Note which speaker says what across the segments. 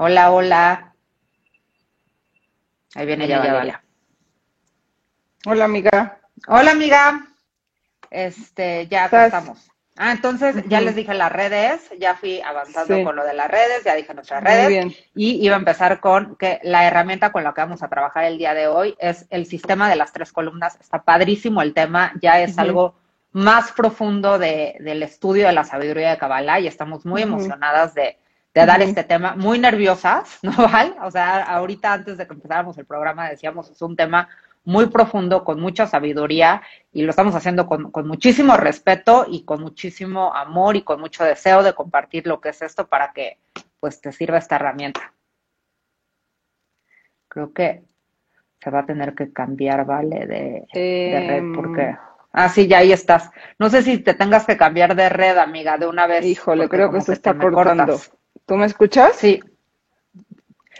Speaker 1: Hola, hola. Ahí viene ya, Valeria.
Speaker 2: Hola, amiga.
Speaker 1: Hola, amiga. Este, ya estamos. Ah, entonces ya les dije las redes, ya fui avanzando con lo de las redes, ya dije nuestras redes. Y iba a empezar con que la herramienta con la que vamos a trabajar el día de hoy es el sistema de las tres columnas. Está padrísimo el tema, ya es algo más profundo de, del estudio de la sabiduría de Kabbalah y estamos muy emocionadas de, de dar este tema, muy nerviosas, ¿no, Val? O sea, ahorita antes de que empezáramos el programa decíamos, es un tema muy profundo, con mucha sabiduría y lo estamos haciendo con, muchísimo respeto y con muchísimo amor y con mucho deseo de compartir lo que es esto para que pues te sirva esta herramienta. Creo que se va a tener que cambiar, ¿vale? De, red em, porque... Ah, sí, ya ahí estás. No sé si te tengas que cambiar de red, amiga, de una vez.
Speaker 2: Híjole, creo que se está cortando. ¿Tú me escuchas?
Speaker 1: Sí.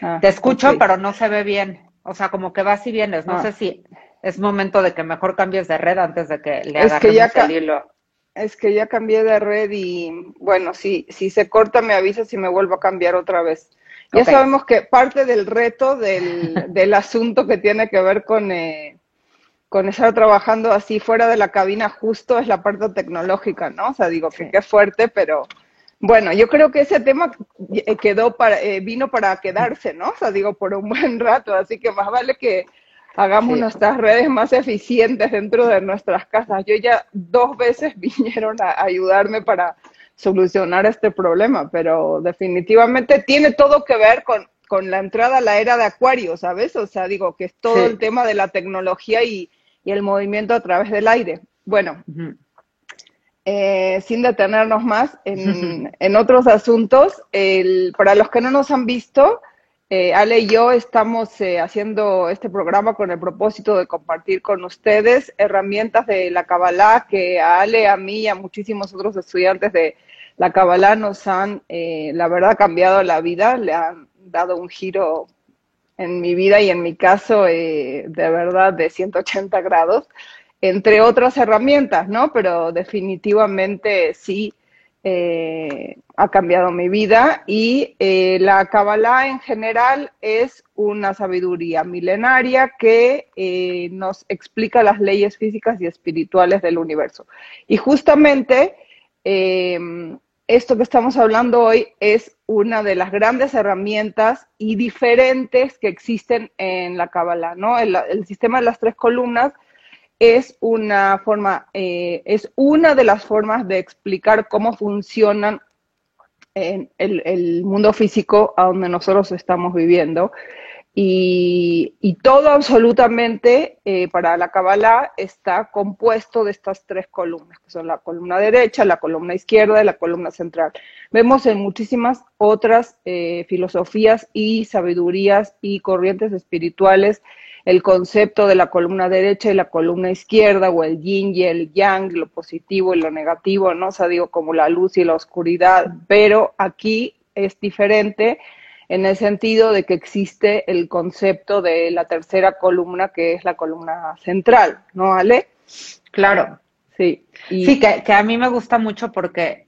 Speaker 1: Ah, te escucho, pero no se ve bien. O sea, como que vas y vienes. No ah. sé si es momento de que mejor cambies de red antes de que le ya el hilo.
Speaker 2: Es que ya cambié de red y bueno, si, si se corta me avisas si me vuelvo a cambiar otra vez. Ya sabemos que parte del reto del, del asunto que tiene que ver con, eh, con estar trabajando así fuera de la cabina justo es la parte tecnológica, ¿no? O sea, digo que qué fuerte, pero bueno, yo creo que ese tema eh, quedó para, eh, vino para quedarse, ¿no? O sea, digo, por un buen rato, así que más vale que hagamos nuestras redes más eficientes dentro de nuestras casas. Yo ya dos veces vinieron a ayudarme para solucionar este problema, pero definitivamente tiene todo que ver con, con la entrada a la era de Acuario, ¿sabes? O sea, digo que es todo el tema de la tecnología y, y, el movimiento a través del aire. Bueno, eh, sin detenernos más en, otros asuntos, el, para los que no nos han visto, eh, Ale y yo estamos eh, haciendo este programa con el propósito de compartir con ustedes herramientas de la Kabbalah que a Ale, a mí y a muchísimos otros estudiantes de la Kabbalah nos han, la verdad, cambiado la vida, le han dado un giro en mi vida y en mi caso, de verdad, de 180 grados entre otras herramientas, ¿no? Pero definitivamente sí eh, ha cambiado mi vida y eh, la Kabbalah en general es una sabiduría milenaria que eh, nos explica las leyes físicas y espirituales del universo. Y justamente esto que estamos hablando hoy es una de las grandes herramientas y diferentes que existen en la Kabbalah, ¿no? el sistema de las tres columnas es una forma, eh, es una de las formas de explicar cómo funcionan en el, mundo físico a donde nosotros estamos viviendo. Y, todo absolutamente eh, para la Kabbalah está compuesto de estas tres columnas, que son la columna derecha, la columna izquierda y la columna central. Vemos en muchísimas otras eh, filosofías y sabidurías y corrientes espirituales el concepto de la columna derecha y la columna izquierda, o el yin y el yang, lo positivo y lo negativo, ¿no? O sea, digo, como la luz y la oscuridad, pero aquí es diferente en el sentido de que existe el concepto de la tercera columna, que es la columna central, ¿no, Ale?
Speaker 1: Claro. Sí. Sí, que, que a mí me gusta mucho porque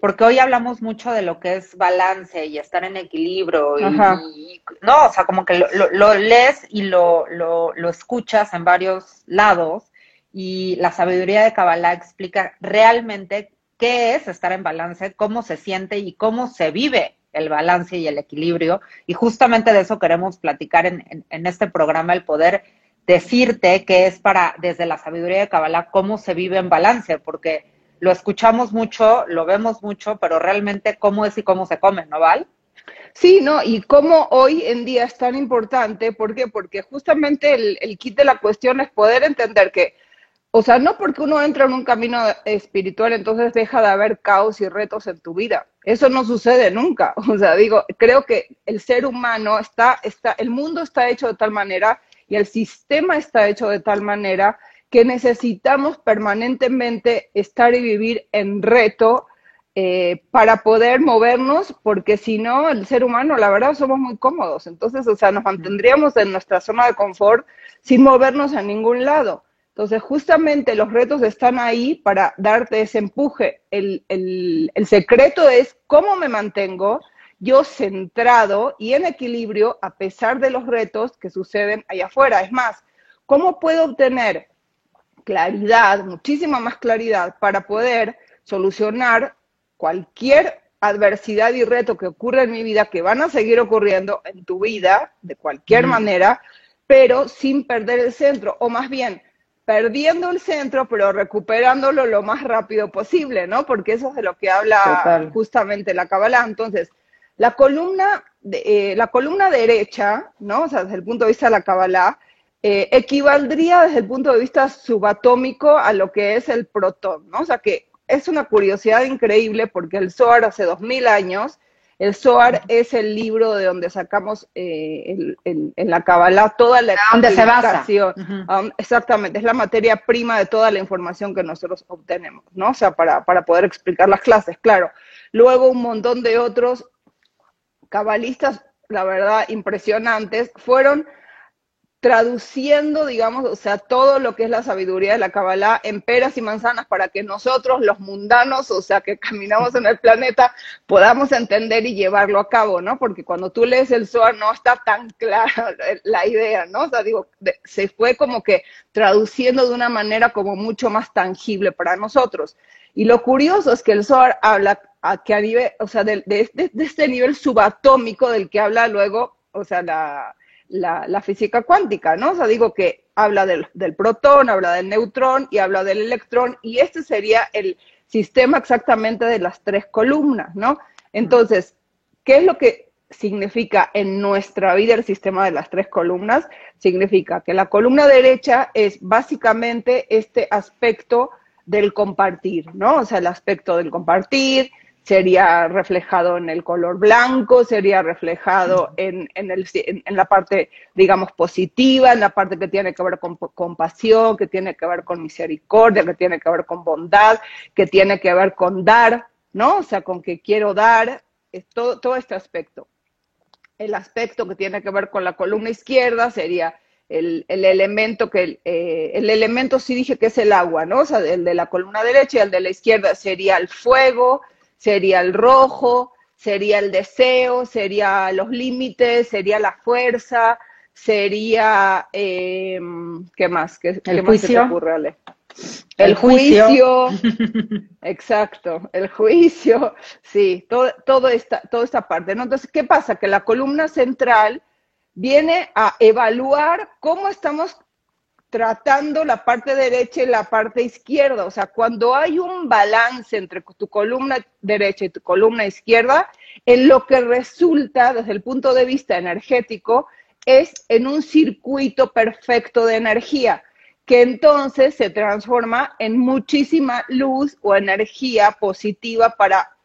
Speaker 1: porque hoy hablamos mucho de lo que es balance y estar en equilibrio y, no, o sea, como que lo, lees y lo, lo, escuchas en varios lados y la sabiduría de Kabbalah explica realmente qué es estar en balance, cómo se siente y cómo se vive el balance y el equilibrio. Y justamente de eso queremos platicar en, en este programa, el poder decirte que es para, desde la sabiduría de Kabbalah, cómo se vive en balance, porque lo escuchamos mucho, lo vemos mucho, pero realmente cómo es y cómo se come, ¿no, Val?
Speaker 2: Sí, ¿no? Y cómo hoy en día es tan importante, ¿por qué? Porque justamente el, el kit de la cuestión es poder entender que, o sea, no porque uno entra en un camino espiritual, entonces deja de haber caos y retos en tu vida. Eso no sucede nunca. O sea, digo, creo que el ser humano está, está, el mundo está hecho de tal manera y el sistema está hecho de tal manera que necesitamos permanentemente estar y vivir en reto eh, para poder movernos, porque si no, el ser humano, la verdad, somos muy cómodos. Entonces, o sea, nos mantendríamos en nuestra zona de confort sin movernos a ningún lado. Entonces, justamente los retos están ahí para darte ese empuje. El, el secreto es cómo me mantengo yo centrado y en equilibrio a pesar de los retos que suceden allá afuera. Es más, ¿cómo puedo obtener claridad, muchísima más claridad para poder solucionar cualquier adversidad y reto que ocurre en mi vida, que van a seguir ocurriendo en tu vida de cualquier manera, pero sin perder el centro, o más bien perdiendo el centro, pero recuperándolo lo más rápido posible, ¿no? Porque eso es de lo que habla justamente la Kabbalah. Entonces, la columna, eh, la columna derecha, ¿no? O sea, desde el punto de vista de la Kabbalah, eh, equivaldría desde el punto de vista subatómico a lo que es el protón, ¿no? O sea, que es una curiosidad increíble porque el Zohar hace dos mil años el Zohar es el libro de donde sacamos eh, en la Kabbalah toda la
Speaker 1: información.
Speaker 2: exactamente, es la materia prima de toda la información que nosotros obtenemos, ¿no? O sea, para, para poder explicar las clases, claro. Luego un montón de otros cabalistas, la verdad, impresionantes, fueron traduciendo, digamos, o sea, todo lo que es la sabiduría de la Kabbalah en peras y manzanas para que nosotros, los mundanos, o sea, que caminamos en el planeta, podamos entender y llevarlo a cabo, ¿no? Porque cuando tú lees el Zohar no está tan clara la idea, ¿no? O sea, digo, se fue como que traduciendo de una manera como mucho más tangible para nosotros. Y lo curioso es que el Zohar habla a que a nivel, o sea, de, de este nivel subatómico del que habla luego, o sea, la la, física cuántica, ¿no? O sea, digo que habla del, del, protón, habla del neutrón y habla del electrón, y este sería el sistema exactamente de las tres columnas, ¿no? Entonces, ¿qué es lo que significa en nuestra vida el sistema de las tres columnas? Significa que la columna derecha es básicamente este aspecto del compartir, ¿no? O sea, el aspecto del compartir, sería reflejado en el color blanco, sería reflejado en, el, en, la parte, digamos, positiva, en la parte que tiene que ver con compasión, que tiene que ver con misericordia, que tiene que ver con bondad, que tiene que ver con dar, ¿no? O sea, con que quiero dar, es todo, todo este aspecto. El aspecto que tiene que ver con la columna izquierda sería el, elemento que, eh, el elemento sí dije que es el agua, ¿no? O sea, el de la columna derecha y el de la izquierda sería el fuego, sería el rojo, sería el deseo, sería los límites, sería la fuerza, sería, eh, ¿qué más? ¿Qué,
Speaker 1: el juicio.
Speaker 2: El, juicio, exacto, el juicio, sí, todo, todo esta, toda esta parte. ¿no? Entonces, ¿qué pasa? Que la columna central viene a evaluar cómo estamos tratando la parte derecha y la parte izquierda. O sea, cuando hay un balance entre tu columna derecha y tu columna izquierda, en lo que resulta desde el punto de vista energético es en un circuito perfecto de energía, que entonces se transforma en muchísima luz o energía positiva para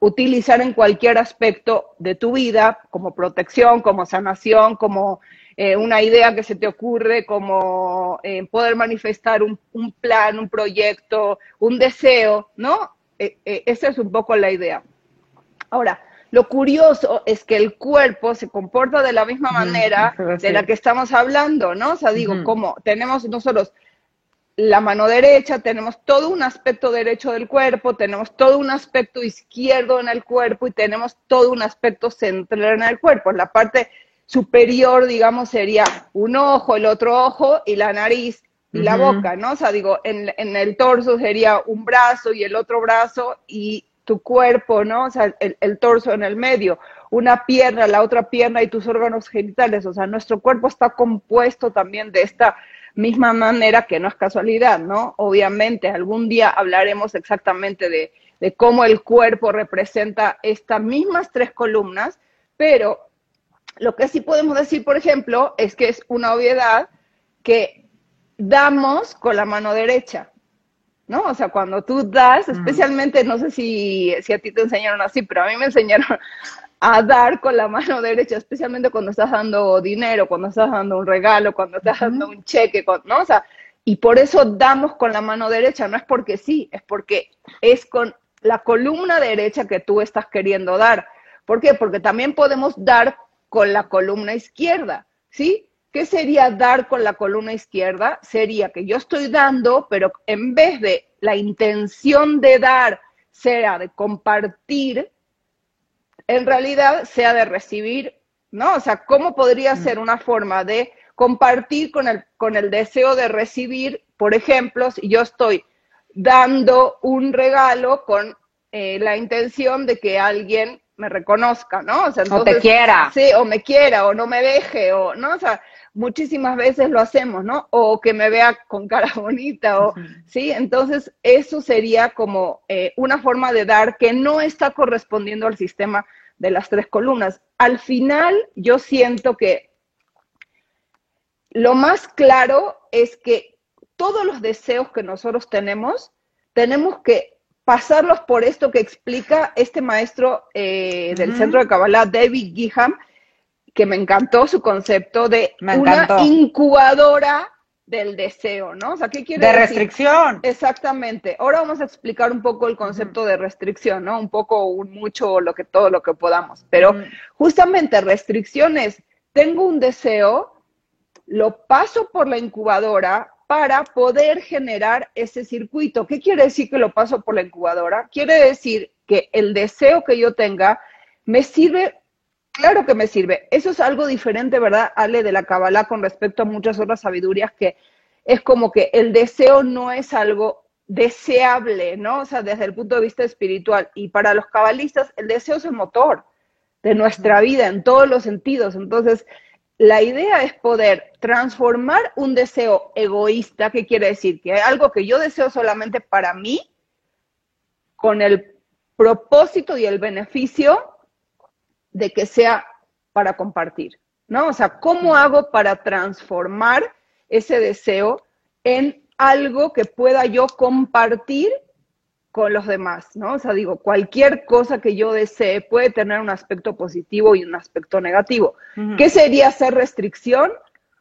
Speaker 2: utilizar en cualquier aspecto de tu vida, como protección, como sanación, como eh, una idea que se te ocurre como eh, poder manifestar un, plan, un proyecto, un deseo, ¿no? Eh, esa es un poco la idea. Ahora, lo curioso es que el cuerpo se comporta de la misma manera de la que estamos hablando, ¿no? O sea, digo, como tenemos nosotros la mano derecha, tenemos todo un aspecto derecho del cuerpo, tenemos todo un aspecto izquierdo en el cuerpo y tenemos todo un aspecto central en el cuerpo. La parte superior, digamos, sería un ojo, el otro ojo y la nariz y la boca, ¿no? O sea, digo, en, el torso sería un brazo y el otro brazo y tu cuerpo, ¿no? O sea, el, el, torso en el medio, una pierna, la otra pierna y tus órganos genitales. O sea, nuestro cuerpo está compuesto también de esta misma manera que no es casualidad, ¿no? Obviamente, algún día hablaremos exactamente de, de cómo el cuerpo representa estas mismas tres columnas, pero lo que sí podemos decir, por ejemplo, es que es una obviedad que damos con la mano derecha, ¿no? O sea, cuando tú das, especialmente, no sé si, si a ti te enseñaron así, pero a mí me enseñaron a dar con la mano derecha, especialmente cuando estás dando dinero, cuando estás dando un regalo, cuando estás dando un cheque, ¿no? O sea, y por eso damos con la mano derecha, no es porque sí, es porque es con la columna derecha que tú estás queriendo dar. ¿Por qué? Porque también podemos dar con la columna izquierda, ¿sí? ¿Qué sería dar con la columna izquierda? Sería que yo estoy dando, pero en vez de la intención de dar sea de compartir, en realidad sea de recibir, ¿no? O sea, ¿cómo podría mm. ser una forma de compartir con el, con el deseo de recibir, por ejemplo, si yo estoy dando un regalo con eh, la intención de que alguien me reconozca, ¿no?
Speaker 1: O, sea, entonces, te quiera.
Speaker 2: Sí, o me quiera, o no me deje, o, ¿no? O sea, muchísimas veces lo hacemos, ¿no? O que me vea con cara bonita, o, ¿sí? Entonces, eso sería como eh, una forma de dar que no está correspondiendo al sistema de las tres columnas. Al final, yo siento que lo más claro es que todos los deseos que nosotros tenemos, tenemos que pasarlos por esto que explica este maestro eh, del Centro de Kabbalah, David Giham, que me encantó su concepto de una incubadora del deseo, ¿no? O sea, ¿qué quiere
Speaker 1: de restricción.
Speaker 2: Exactamente. Ahora vamos a explicar un poco el concepto de restricción, ¿no? Un poco, un mucho, lo que todo lo que podamos. Pero justamente restricciones. Tengo un deseo, lo paso por la incubadora, para poder generar ese circuito. ¿Qué quiere decir que lo paso por la incubadora? Quiere decir que el deseo que yo tenga me sirve, claro que me sirve. Eso es algo diferente, ¿verdad, Ale, de la Kabbalah con respecto a muchas otras sabidurías que es como que el deseo no es algo deseable, ¿no? O sea, desde el punto de vista espiritual. Y para los cabalistas, el deseo es el motor de nuestra vida en todos los sentidos. Entonces, la idea es poder transformar un deseo egoísta, que quiere decir que algo que yo deseo solamente para mí, con el propósito y el beneficio de que sea para compartir, ¿no? O sea, ¿cómo hago para transformar ese deseo en algo que pueda yo compartir con los demás, ¿no? O sea, digo, cualquier cosa que yo desee puede tener un aspecto positivo y un aspecto negativo. ¿Qué sería hacer restricción?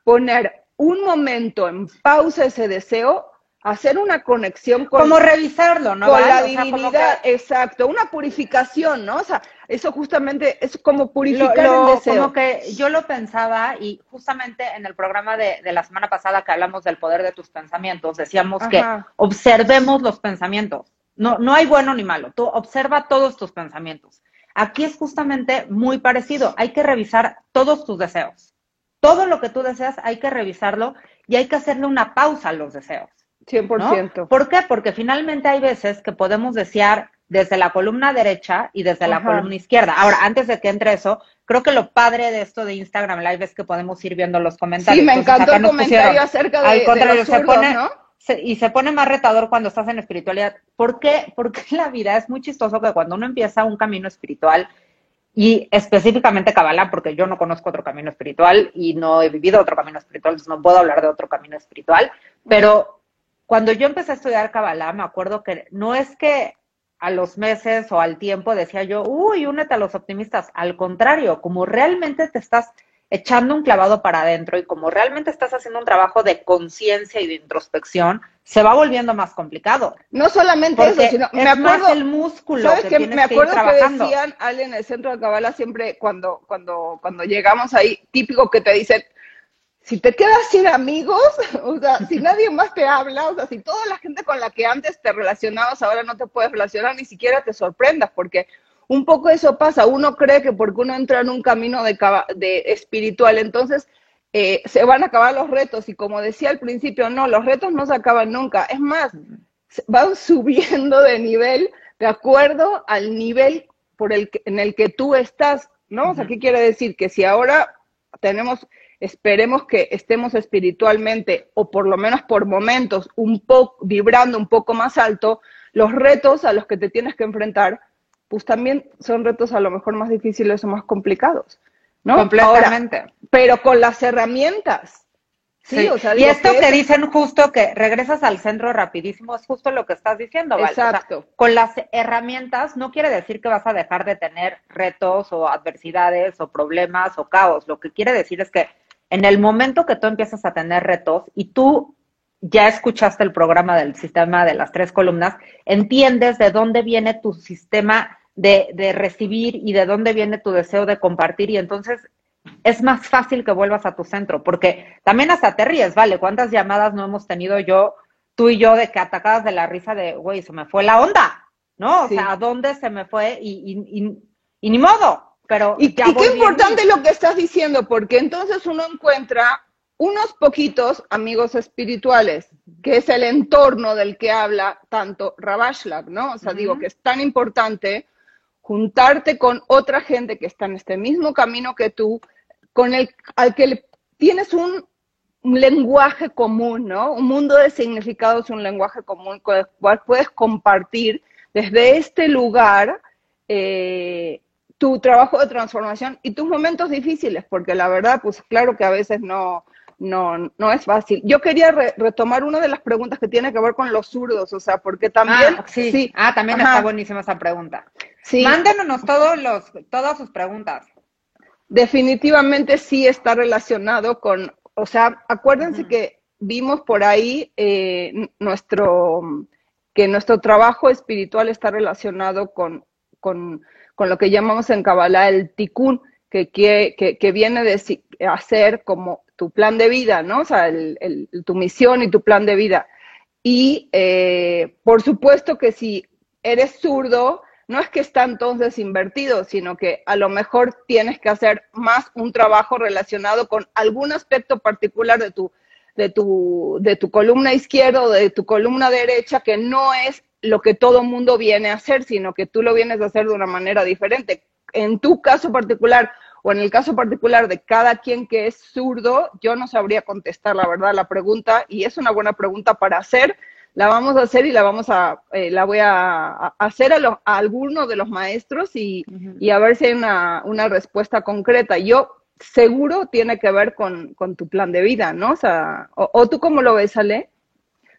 Speaker 2: Poner un momento en pausa ese deseo, hacer una conexión con...
Speaker 1: Como revisarlo, ¿no?
Speaker 2: Con la divinidad, exacto, una purificación, ¿no? O sea, eso justamente es como purificar el deseo.
Speaker 1: Como que yo lo pensaba y justamente en el programa de, la semana pasada que hablamos del poder de tus pensamientos, decíamos que observemos los pensamientos. No, no hay bueno ni malo. Tú observa todos tus pensamientos. Aquí es justamente muy parecido. Hay que revisar todos tus deseos. Todo lo que tú deseas hay que revisarlo y hay que hacerle una pausa a los deseos.
Speaker 2: 100%.
Speaker 1: ¿Por qué? Porque finalmente hay veces que podemos desear desde la columna derecha y desde la columna izquierda. Ahora, antes de que entre eso, creo que lo padre de esto de Instagram Live es que podemos ir viendo los comentarios.
Speaker 2: Sí, me encantó el comentario acerca de, los ¿no?
Speaker 1: Y se pone más retador cuando estás en espiritualidad. ¿Por qué? Porque la vida es muy chistoso que cuando uno empieza un camino espiritual, y específicamente Kabbalah, porque yo no conozco otro camino espiritual y no he vivido otro camino espiritual, entonces no puedo hablar de otro camino espiritual, pero cuando yo empecé a estudiar Kabbalah, me acuerdo que no es que a los meses o al tiempo decía yo, uy, únete a los optimistas, al contrario, como realmente te estás echando un clavado para adentro y como realmente estás haciendo un trabajo de conciencia y de introspección, se va volviendo más complicado.
Speaker 2: No solamente eso, sino
Speaker 1: me acuerdo el músculo que, me acuerdo que,
Speaker 2: decían Ale en el centro de Cabala siempre cuando cuando cuando llegamos ahí, típico que te dicen si te quedas sin amigos, o sea, si nadie más te habla, o sea, si toda la gente con la que antes te relacionabas ahora no te puedes relacionar, ni siquiera te sorprendas, porque un poco eso pasa. Uno cree que porque uno entra en un camino de, de espiritual, entonces eh, se van a acabar los retos. Y como decía al principio, no, los retos no se acaban nunca. Es más, van subiendo de nivel de acuerdo al nivel por el en el que tú estás, ¿no? O sea, ¿qué quiere decir? Que si ahora tenemos, esperemos que estemos espiritualmente, o por lo menos por momentos, un poco, vibrando un poco más alto, los retos a los que te tienes que enfrentar pues también son retos a lo mejor más difíciles o más complicados, ¿no?
Speaker 1: Completamente.
Speaker 2: pero con las herramientas.
Speaker 1: Sí, O sea, y esto que, dicen justo que regresas al centro rapidísimo es justo lo que estás diciendo, ¿vale?
Speaker 2: Exacto.
Speaker 1: con las herramientas no quiere decir que vas a dejar de tener retos o adversidades o problemas o caos. Lo que quiere decir es que en el momento que tú empiezas a tener retos y tú ya escuchaste el programa del sistema de las tres columnas, entiendes de dónde viene tu sistema de, de, recibir y de dónde viene tu deseo de compartir y entonces es más fácil que vuelvas a tu centro, porque también hasta te ríes, ¿vale? ¿Cuántas llamadas no hemos tenido yo, tú y yo, de que atacadas de la risa de, güey, se me fue la onda, ¿no? O sea, ¿a dónde se me fue? Y, y, y ni modo, pero...
Speaker 2: Y, qué importante lo que estás diciendo, porque entonces uno encuentra unos poquitos amigos espirituales, que es el entorno del que habla tanto Ravashlag, ¿no? O sea, digo que es tan importante juntarte con otra gente que está en este mismo camino que tú, con el al que tienes un, lenguaje común, ¿no? Un mundo de significados, un lenguaje común con el cual puedes compartir desde este lugar eh, tu trabajo de transformación y tus momentos difíciles, porque la verdad, pues claro que a veces no, no, no es fácil. Yo quería retomar una de las preguntas que tiene que ver con los zurdos, o sea, porque también...
Speaker 1: Ah, sí. Ah, también está buenísima esa pregunta. Sí. Mándenos todos los, todas sus preguntas.
Speaker 2: Definitivamente sí está relacionado con, o sea, acuérdense que vimos por ahí eh, nuestro, que nuestro trabajo espiritual está relacionado con, con, con lo que llamamos en Kabbalah el tikkun, que, que, que, viene de hacer como tu plan de vida, ¿no? O sea, tu misión y tu plan de vida. Y eh, por supuesto que si eres zurdo, no es que están todos desinvertidos, sino que a lo mejor tienes que hacer más un trabajo relacionado con algún aspecto particular de tu, de tu, de tu columna izquierda o de tu columna derecha que no es lo que todo mundo viene a hacer, sino que tú lo vienes a hacer de una manera diferente. En tu caso particular, o en el caso particular de cada quien que es zurdo, yo no sabría contestar la verdad la pregunta y es una buena pregunta para hacer. La vamos a hacer y la vamos a, eh, la voy a, hacer a, a, alguno de los maestros y, a ver si hay una, respuesta concreta. Yo seguro tiene que ver con, tu plan de vida, ¿no? O sea, o, tú cómo lo ves, Ale?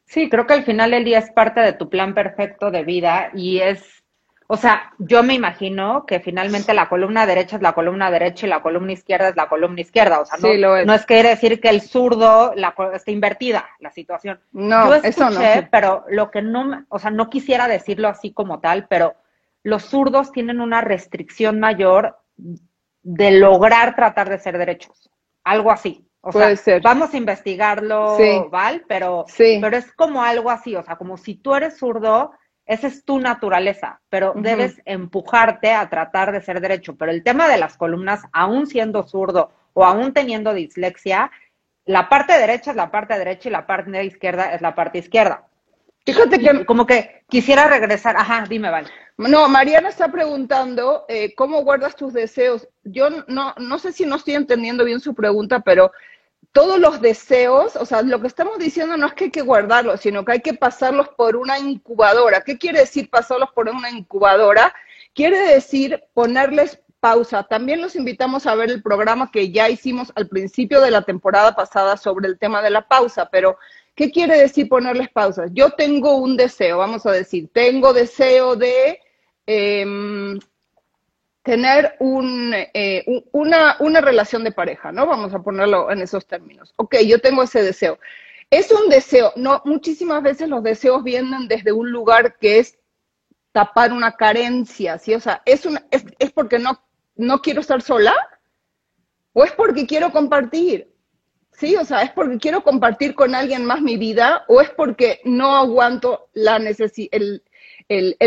Speaker 1: Sí, creo que al final el día es parte de tu plan perfecto de vida y es o sea, yo me imagino que finalmente la columna derecha es la columna derecha y la columna izquierda es la columna izquierda. O sea, no, es. no es quiere decir que el zurdo la, está invertida la situación. No, eso no. Pero lo que no, o sea, no quisiera decirlo así como tal, pero los zurdos tienen una restricción mayor de lograr tratar de ser derechos. Algo así. O Puede sea, ser. vamos a investigarlo, Val, pero, pero es como algo así. O sea, como si tú eres zurdo esa es tu naturaleza, pero debes empujarte a tratar de ser derecho. Pero el tema de las columnas, aún siendo zurdo o aún teniendo dislexia, la parte derecha es la parte derecha y la parte izquierda es la parte izquierda. Fíjate que como que quisiera regresar. Ajá, dime, Val.
Speaker 2: No, Mariana está preguntando eh, cómo guardas tus deseos. Yo no, no sé si no estoy entendiendo bien su pregunta, pero todos los deseos, o sea, lo que estamos diciendo no es que hay que guardarlos, sino que hay que pasarlos por una incubadora. ¿Qué quiere decir pasarlos por una incubadora? Quiere decir ponerles pausa. También los invitamos a ver el programa que ya hicimos al principio de la temporada pasada sobre el tema de la pausa, pero ¿qué quiere decir ponerles pausas? Yo tengo un deseo, vamos a decir, tengo deseo de... Em, tener eh, un, una, una relación de pareja, ¿no? Vamos a ponerlo en esos términos. Ok, yo tengo ese deseo. Es un deseo, no, muchísimas veces los deseos vienen desde un lugar que es tapar una carencia, ¿sí? O sea, ¿es, una, es, es porque no, no quiero estar sola? ¿O es porque quiero compartir? Sí, o sea, es porque quiero compartir con alguien más mi vida o es porque no aguanto la necesidad, el,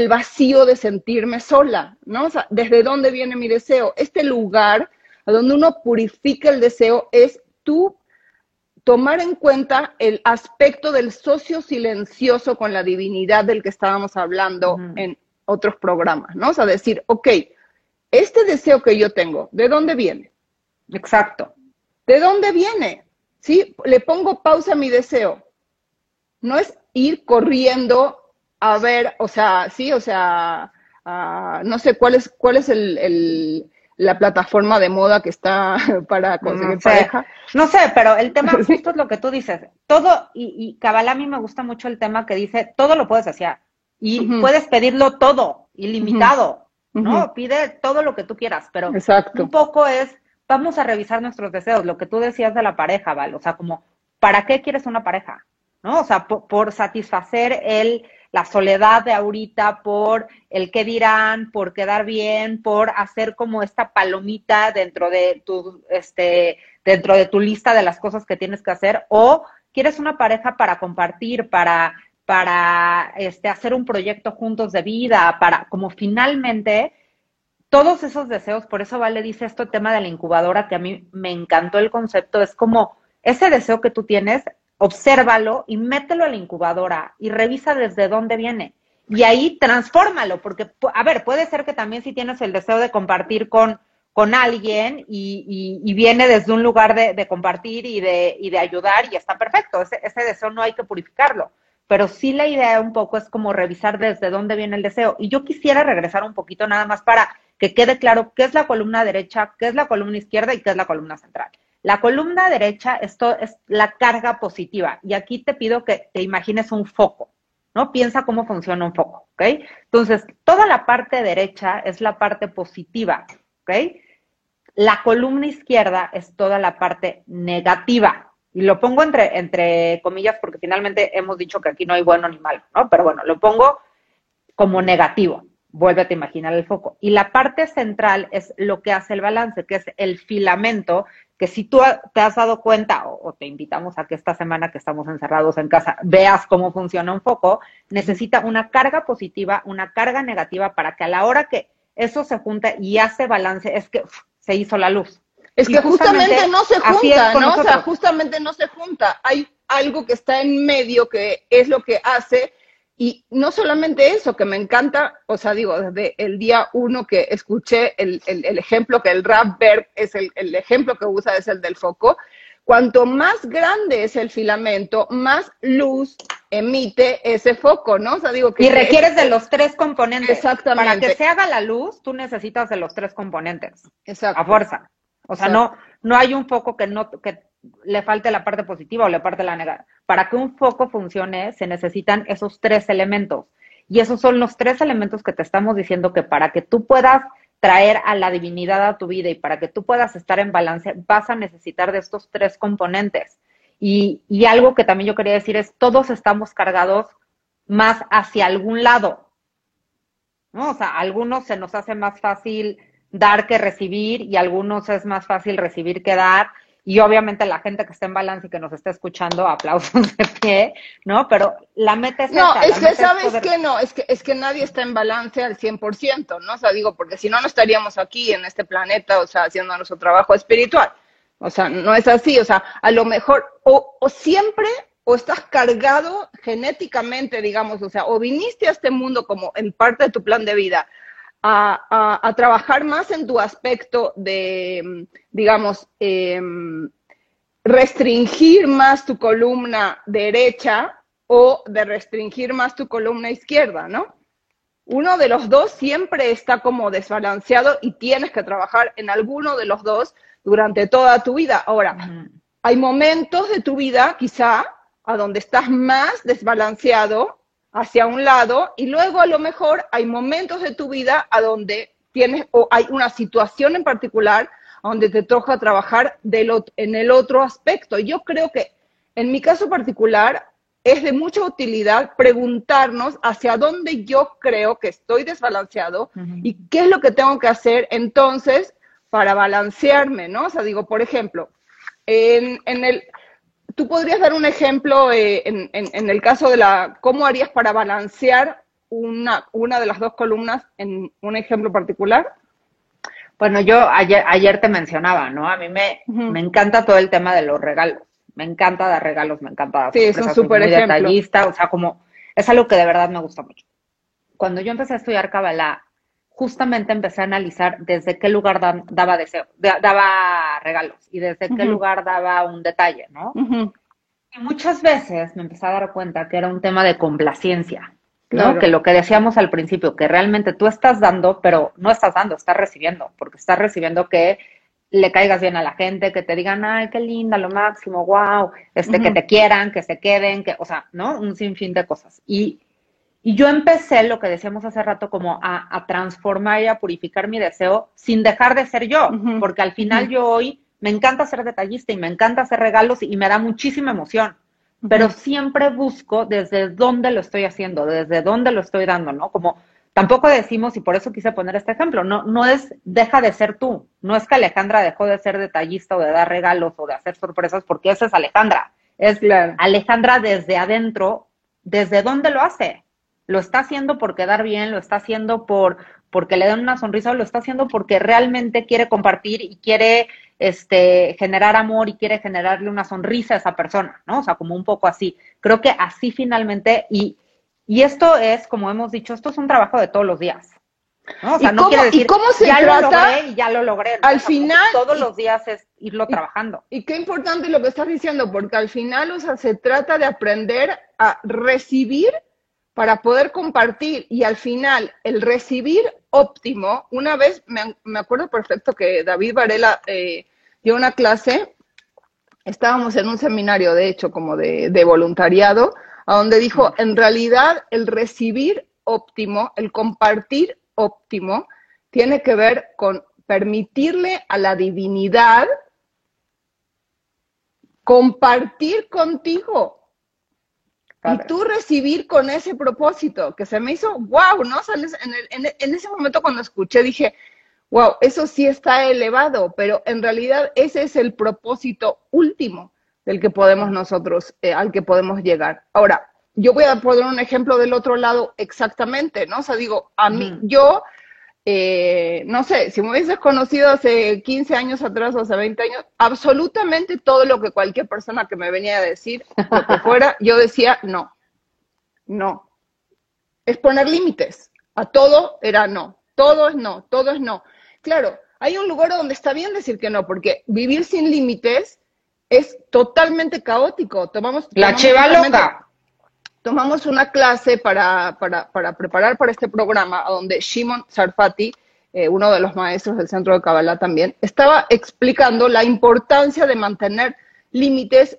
Speaker 2: vacío de sentirme sola, ¿no? O sea, ¿desde dónde viene mi deseo? Este lugar a donde uno purifica el deseo es tú tomar en cuenta el aspecto del socio silencioso con la divinidad del que estábamos hablando en otros programas, ¿no? O sea, decir, ok, este deseo que yo tengo, ¿de dónde viene?
Speaker 1: Exacto.
Speaker 2: ¿De dónde viene? ¿Sí? Le pongo pausa a mi deseo. No es ir corriendo a ver, o sea, sí, o sea, ah, no sé cuál es, cuál es el, la plataforma de moda que está para conseguir pareja.
Speaker 1: No sé, pero el tema justo es lo que tú dices. Todo, y, y Cabal a mí me gusta mucho el tema que dice, todo lo puedes hacer. Y puedes pedirlo todo, ilimitado, ¿no? Pide todo lo que tú quieras, pero un poco es, vamos a revisar nuestros deseos, lo que tú decías de la pareja, Val, o sea, como, ¿para qué quieres una pareja? ¿No? O sea, por satisfacer el la soledad de ahorita, por el qué dirán, por quedar bien, por hacer como esta palomita dentro de tu, este, dentro de tu lista de las cosas que tienes que hacer, o quieres una pareja para compartir, para, para este, hacer un proyecto juntos de vida, para como finalmente todos esos deseos, por eso Vale dice esto, tema de la incubadora, que a mí me encantó el concepto, es como ese deseo que tú tienes, obsérvalo y mételo a la incubadora y revisa desde dónde viene. Y ahí transfórmalo, porque, a ver, puede ser que también si tienes el deseo de compartir con, con alguien y, viene desde un lugar de, compartir y de, y de, ayudar y está perfecto, ese, ese deseo no hay que purificarlo pero sí la idea un poco es como revisar desde dónde viene el deseo. Y yo quisiera regresar un poquito nada más para que quede claro qué es la columna derecha, qué es la columna izquierda y qué es la columna central. La columna derecha esto es la carga positiva y aquí te pido que te imagines un foco, ¿no? Piensa cómo funciona un foco, ¿ok? Entonces, toda la parte derecha es la parte positiva, ¿ok? La columna izquierda es toda la parte negativa, y lo pongo entre, entre comillas porque finalmente hemos dicho que aquí no hay bueno ni malo, ¿no? Pero bueno, lo pongo como negativo. Vuélvete a imaginar el foco. Y la parte central es lo que hace el balance, que es el filamento, que si tú te has dado cuenta, o, te invitamos a que esta semana que estamos encerrados en casa veas cómo funciona un foco, necesita una carga positiva, una carga negativa para que a la hora que eso se junta y hace balance, es que se hizo la luz.
Speaker 2: Es que justamente, no se junta, ¿no? O sea, justamente no se junta. Hay algo que está en medio que es lo que hace. Y no solamente eso, que me encanta, o sea, digo, desde el día uno que escuché el, ejemplo que el rap es el, el ejemplo que usa es el del foco, cuanto más grande es el filamento, más luz emite ese foco, ¿no? O sea, digo que...
Speaker 1: Y requieres de los tres componentes. Exactamente. Para que se haga la luz, tú necesitas de los tres componentes. Exacto. A fuerza. O sea, no, no hay un foco que no que le falte la parte positiva o le parte la negativa. Para que un foco funcione, se necesitan esos tres elementos. Y esos son los tres elementos que te estamos diciendo que para que tú puedas traer a la divinidad a tu vida y para que tú puedas estar en balance, vas a necesitar de estos tres componentes. Y, y algo que también yo quería decir es, todos estamos cargados más hacia algún lado. ¿no? O sea, a algunos se nos hace más fácil dar que recibir y algunos es más fácil recibir que dar. Y obviamente la gente que está en balance y que nos está escuchando, aplausos de pie, ¿no? Pero la meta es
Speaker 2: No, es que sabes que no, es que, es que nadie está en balance al 100%, ¿no? O sea, digo, porque si no, no estaríamos aquí en este planeta, o sea, haciendo nuestro trabajo espiritual. O sea, no es así, o sea, a lo mejor, o, o siempre, o estás cargado genéticamente, digamos, o sea, o viniste a este mundo como en parte de tu plan de vida, a, trabajar más en tu aspecto de, digamos, em, restringir más tu columna derecha o de restringir más tu columna izquierda, ¿no? Uno de los dos siempre está como desbalanceado y tienes que trabajar en alguno de los dos durante toda tu vida. Ahora, hay momentos de tu vida quizá a donde estás más desbalanceado hacia un lado y luego a lo mejor hay momentos de tu vida a donde tienes o hay una situación en particular donde te toca trabajar en el otro aspecto. Yo creo que en mi caso particular es de mucha utilidad preguntarnos hacia dónde yo creo que estoy desbalanceado y qué es lo que tengo que hacer entonces para balancearme, ¿no? O sea, digo, por ejemplo, en, en el, ¿Tú podrías dar un ejemplo eh, en, el caso de la, cómo harías para balancear una, una de las dos columnas en un ejemplo particular?
Speaker 1: Bueno, yo ayer, ayer te mencionaba, ¿no? A mí me, me encanta todo el tema de los regalos. Me encanta dar regalos, me encanta dar
Speaker 2: Sí, es un súper
Speaker 1: detallista, o sea, como es algo que de verdad me gusta mucho. Cuando yo empecé a estudiar Kabbalah, justamente empecé a analizar desde qué lugar daba deseo, daba regalos y desde qué lugar daba un detalle, ¿no? Y muchas veces me empecé a dar cuenta que era un tema de complacencia, ¿no? Que lo que decíamos al principio, que realmente tú estás dando, pero no estás dando, estás recibiendo, porque estás recibiendo que le caigas bien a la gente, que te digan, ay, qué linda, lo máximo, wow, este, que te quieran, que se queden, que, o sea, ¿no? Un sinfín de cosas. Y y yo empecé, lo que decíamos hace rato, como a, transformar y a purificar mi deseo sin dejar de ser yo, porque al final yo hoy me encanta ser detallista y me encanta hacer regalos y me da muchísima emoción, pero siempre busco desde dónde lo estoy haciendo, desde dónde lo estoy dando, ¿no? Como tampoco decimos, y por eso quise poner este ejemplo, no, no es deja de ser tú, no es que Alejandra dejó de ser detallista o de dar regalos o de hacer sorpresas, porque esa es Alejandra, es Alejandra desde adentro, desde dónde lo hace lo está haciendo por quedar bien, lo está haciendo por porque le den una sonrisa, o lo está haciendo porque realmente quiere compartir y quiere este, generar amor y quiere generarle una sonrisa a esa persona, ¿no? O sea, como un poco así. Creo que así finalmente, y, y esto es, como hemos dicho, esto es un trabajo de todos los días. ¿no? O sea, no quiere decir,
Speaker 2: cómo se
Speaker 1: ya
Speaker 2: trata?
Speaker 1: lo logré y ya lo logré.
Speaker 2: Al final.
Speaker 1: Todos los días es irlo trabajando.
Speaker 2: Y qué importante lo que estás diciendo, porque al final, o sea, se trata de aprender a recibir para poder compartir y al final el recibir óptimo, una vez me, acuerdo perfecto que David Varela eh, dio una clase, estábamos en un seminario de hecho como de, de voluntariado, a donde dijo, en realidad el recibir óptimo, el compartir óptimo, tiene que ver con permitirle a la divinidad compartir contigo, y tú recibir con ese propósito, que se me hizo, wow, ¿no? en, ese momento cuando escuché dije, wow, eso sí está elevado, pero en realidad ese es el propósito último del que podemos nosotros, eh, al que podemos llegar. Ahora, yo voy a poner un ejemplo del otro lado exactamente, ¿no? O sea, digo, a mí, yo eh, no sé, si me hubieses conocido hace 15 años atrás o hace 20 años, absolutamente todo lo que cualquier persona que me venía a decir, lo que fuera, yo decía no, no. Es poner límites. A todo era no. Todo es no, todo es no. Claro, hay un lugar donde está bien decir que no, porque vivir sin límites es totalmente caótico. Tomamos,
Speaker 1: la chiva loca
Speaker 2: tomamos una clase para, preparar para este programa, donde Shimon Sarfati, eh, uno de los maestros del Centro de Kabbalah también, estaba explicando la importancia de mantener límites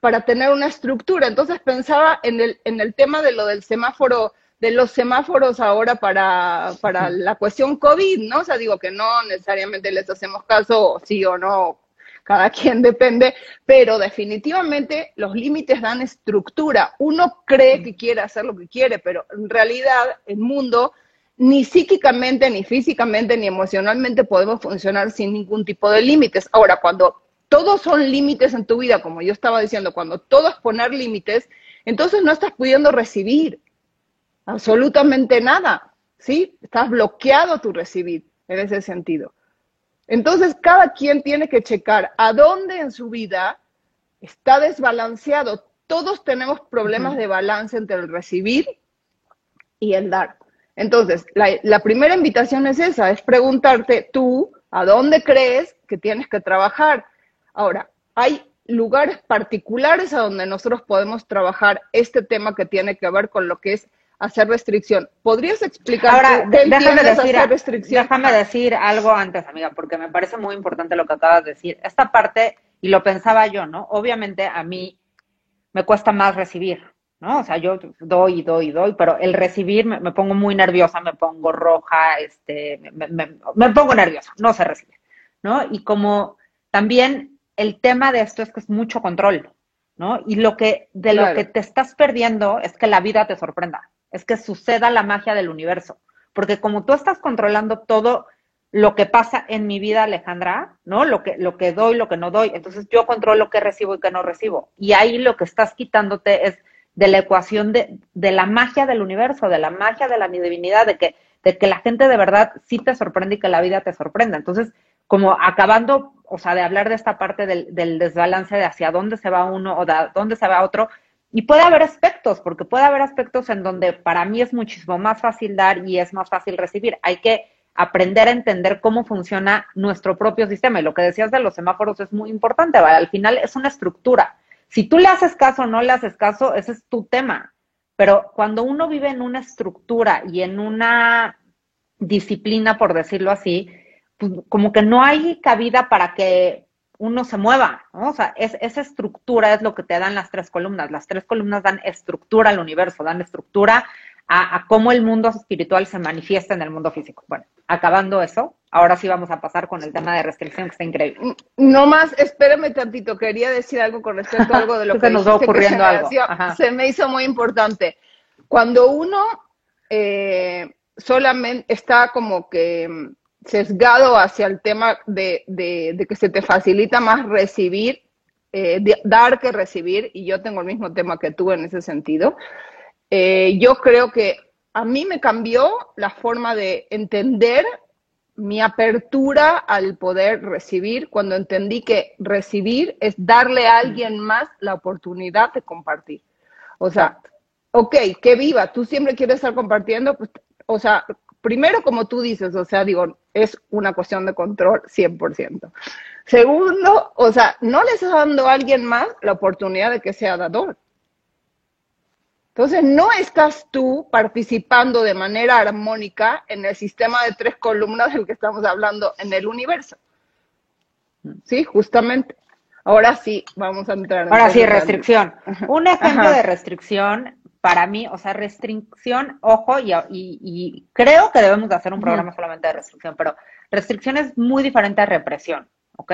Speaker 2: para tener una estructura. Entonces pensaba en el, en el tema de lo del semáforo, de los semáforos ahora para, para la cuestión COVID, ¿no? O sea, digo que no necesariamente les hacemos caso, sí o no, cada quien depende, pero definitivamente los límites dan estructura. Uno cree que quiere hacer lo que quiere, pero en realidad el mundo ni psíquicamente, ni físicamente, ni emocionalmente podemos funcionar sin ningún tipo de límites. Ahora, cuando todos son límites en tu vida, como yo estaba diciendo, cuando todo es poner límites, entonces no estás pudiendo recibir absolutamente nada, ¿sí? Estás bloqueado tu recibir en ese sentido. Entonces, cada quien tiene que checar a dónde en su vida está desbalanceado. Todos tenemos problemas de balance entre el recibir y el dar. Entonces, la, primera invitación es esa, es preguntarte tú a dónde crees que tienes que trabajar. Ahora, hay lugares particulares a donde nosotros podemos trabajar este tema que tiene que ver con lo que es hacer restricción. ¿Podrías explicar
Speaker 1: Ahora, déjame decir, hacer restricción? Déjame decir algo antes, amiga, porque me parece muy importante lo que acabas de decir. Esta parte, y lo pensaba yo, ¿no? Obviamente a mí me cuesta más recibir, ¿no? O sea, yo doy y doy y doy, pero el recibir me, pongo muy nerviosa, me pongo roja, este, me, pongo nerviosa, no se recibe, ¿no? Y como también el tema de esto es que es mucho control, ¿no? Y lo que, de lo que te estás perdiendo es que la vida te sorprenda es que suceda la magia del universo. Porque como tú estás controlando todo lo que pasa en mi vida, Alejandra, ¿no? Lo que, lo que doy, lo que no doy. Entonces yo controlo qué recibo y qué no recibo. Y ahí lo que estás quitándote es de la ecuación de, de la magia del universo, de la magia de la divinidad, de que, de que la gente de verdad sí te sorprende y que la vida te sorprenda. Entonces, como acabando, o sea, de hablar de esta parte del, del desbalance de hacia dónde se va uno o de dónde se va otro, y puede haber aspectos, porque puede haber aspectos en donde para mí es muchísimo más fácil dar y es más fácil recibir. Hay que aprender a entender cómo funciona nuestro propio sistema. Y lo que decías de los semáforos es muy importante, Al final es una estructura. Si tú le haces caso o no le haces caso, ese es tu tema. Pero cuando uno vive en una estructura y en una disciplina, por decirlo así, pues como que no hay cabida para que uno se mueva, ¿no? O sea, es, esa estructura es lo que te dan las tres columnas. Las tres columnas dan estructura al universo, dan estructura a, cómo el mundo espiritual se manifiesta en el mundo físico. Bueno, acabando eso, ahora sí vamos a pasar con el tema de restricción, que está increíble.
Speaker 2: No más, espérame tantito, quería decir algo con respecto a algo de lo que,
Speaker 1: nos va ocurriendo algo.
Speaker 2: Se me hizo muy importante. Cuando uno eh, solamente está como que sesgado hacia el tema de, que se te facilita más recibir, eh, dar que recibir, y yo tengo el mismo tema que tú en ese sentido. Eh, yo creo que a mí me cambió la forma de entender mi apertura al poder recibir cuando entendí que recibir es darle a alguien más la oportunidad de compartir. O sea, ok, que viva, tú siempre quieres estar compartiendo, pues, o sea, primero como tú dices, o sea, digo, es una cuestión de control 100%. Segundo, o sea, no le estás dando a alguien más la oportunidad de que sea dador. Entonces, no estás tú participando de manera armónica en el sistema de tres columnas del que estamos hablando en el universo. Sí, justamente. Ahora sí, vamos a entrar.
Speaker 1: Ahora sí, restricción. Un ejemplo de restricción para mí, o sea, restricción, ojo, y, creo que debemos de hacer un programa solamente de restricción, pero restricción es muy diferente a represión, ¿ok?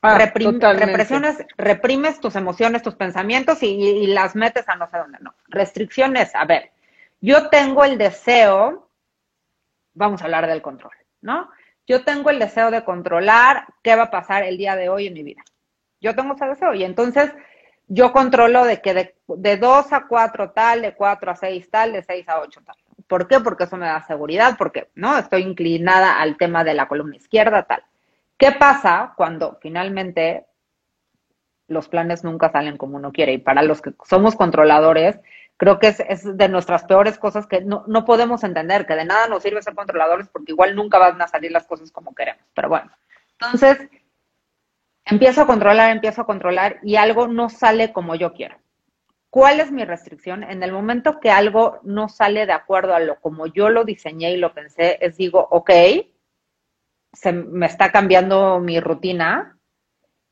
Speaker 1: Ah, represiones, reprimes tus emociones, tus pensamientos y, las metes a no sé dónde. No. Restricciones, a ver, yo tengo el deseo, vamos a hablar del control, ¿no? Yo tengo el deseo de controlar qué va a pasar el día de hoy en mi vida. Yo tengo ese deseo y entonces yo controlo de que de, de 2 a 4 tal, de 4 a 6 tal, de 6 a 8 tal. ¿Por qué? Porque eso me da seguridad, porque no estoy inclinada al tema de la columna izquierda tal. ¿Qué pasa cuando finalmente los planes nunca salen como uno quiere? Y para los que somos controladores, creo que es, de nuestras peores cosas que no, no, podemos entender, que de nada nos sirve ser controladores porque igual nunca van a salir las cosas como queremos. Pero bueno, entonces empiezo a controlar, empiezo a controlar y algo no sale como yo quiero. ¿Cuál es mi restricción? En el momento que algo no sale de acuerdo a lo como yo lo diseñé y lo pensé, es digo, ok, se me está cambiando mi rutina,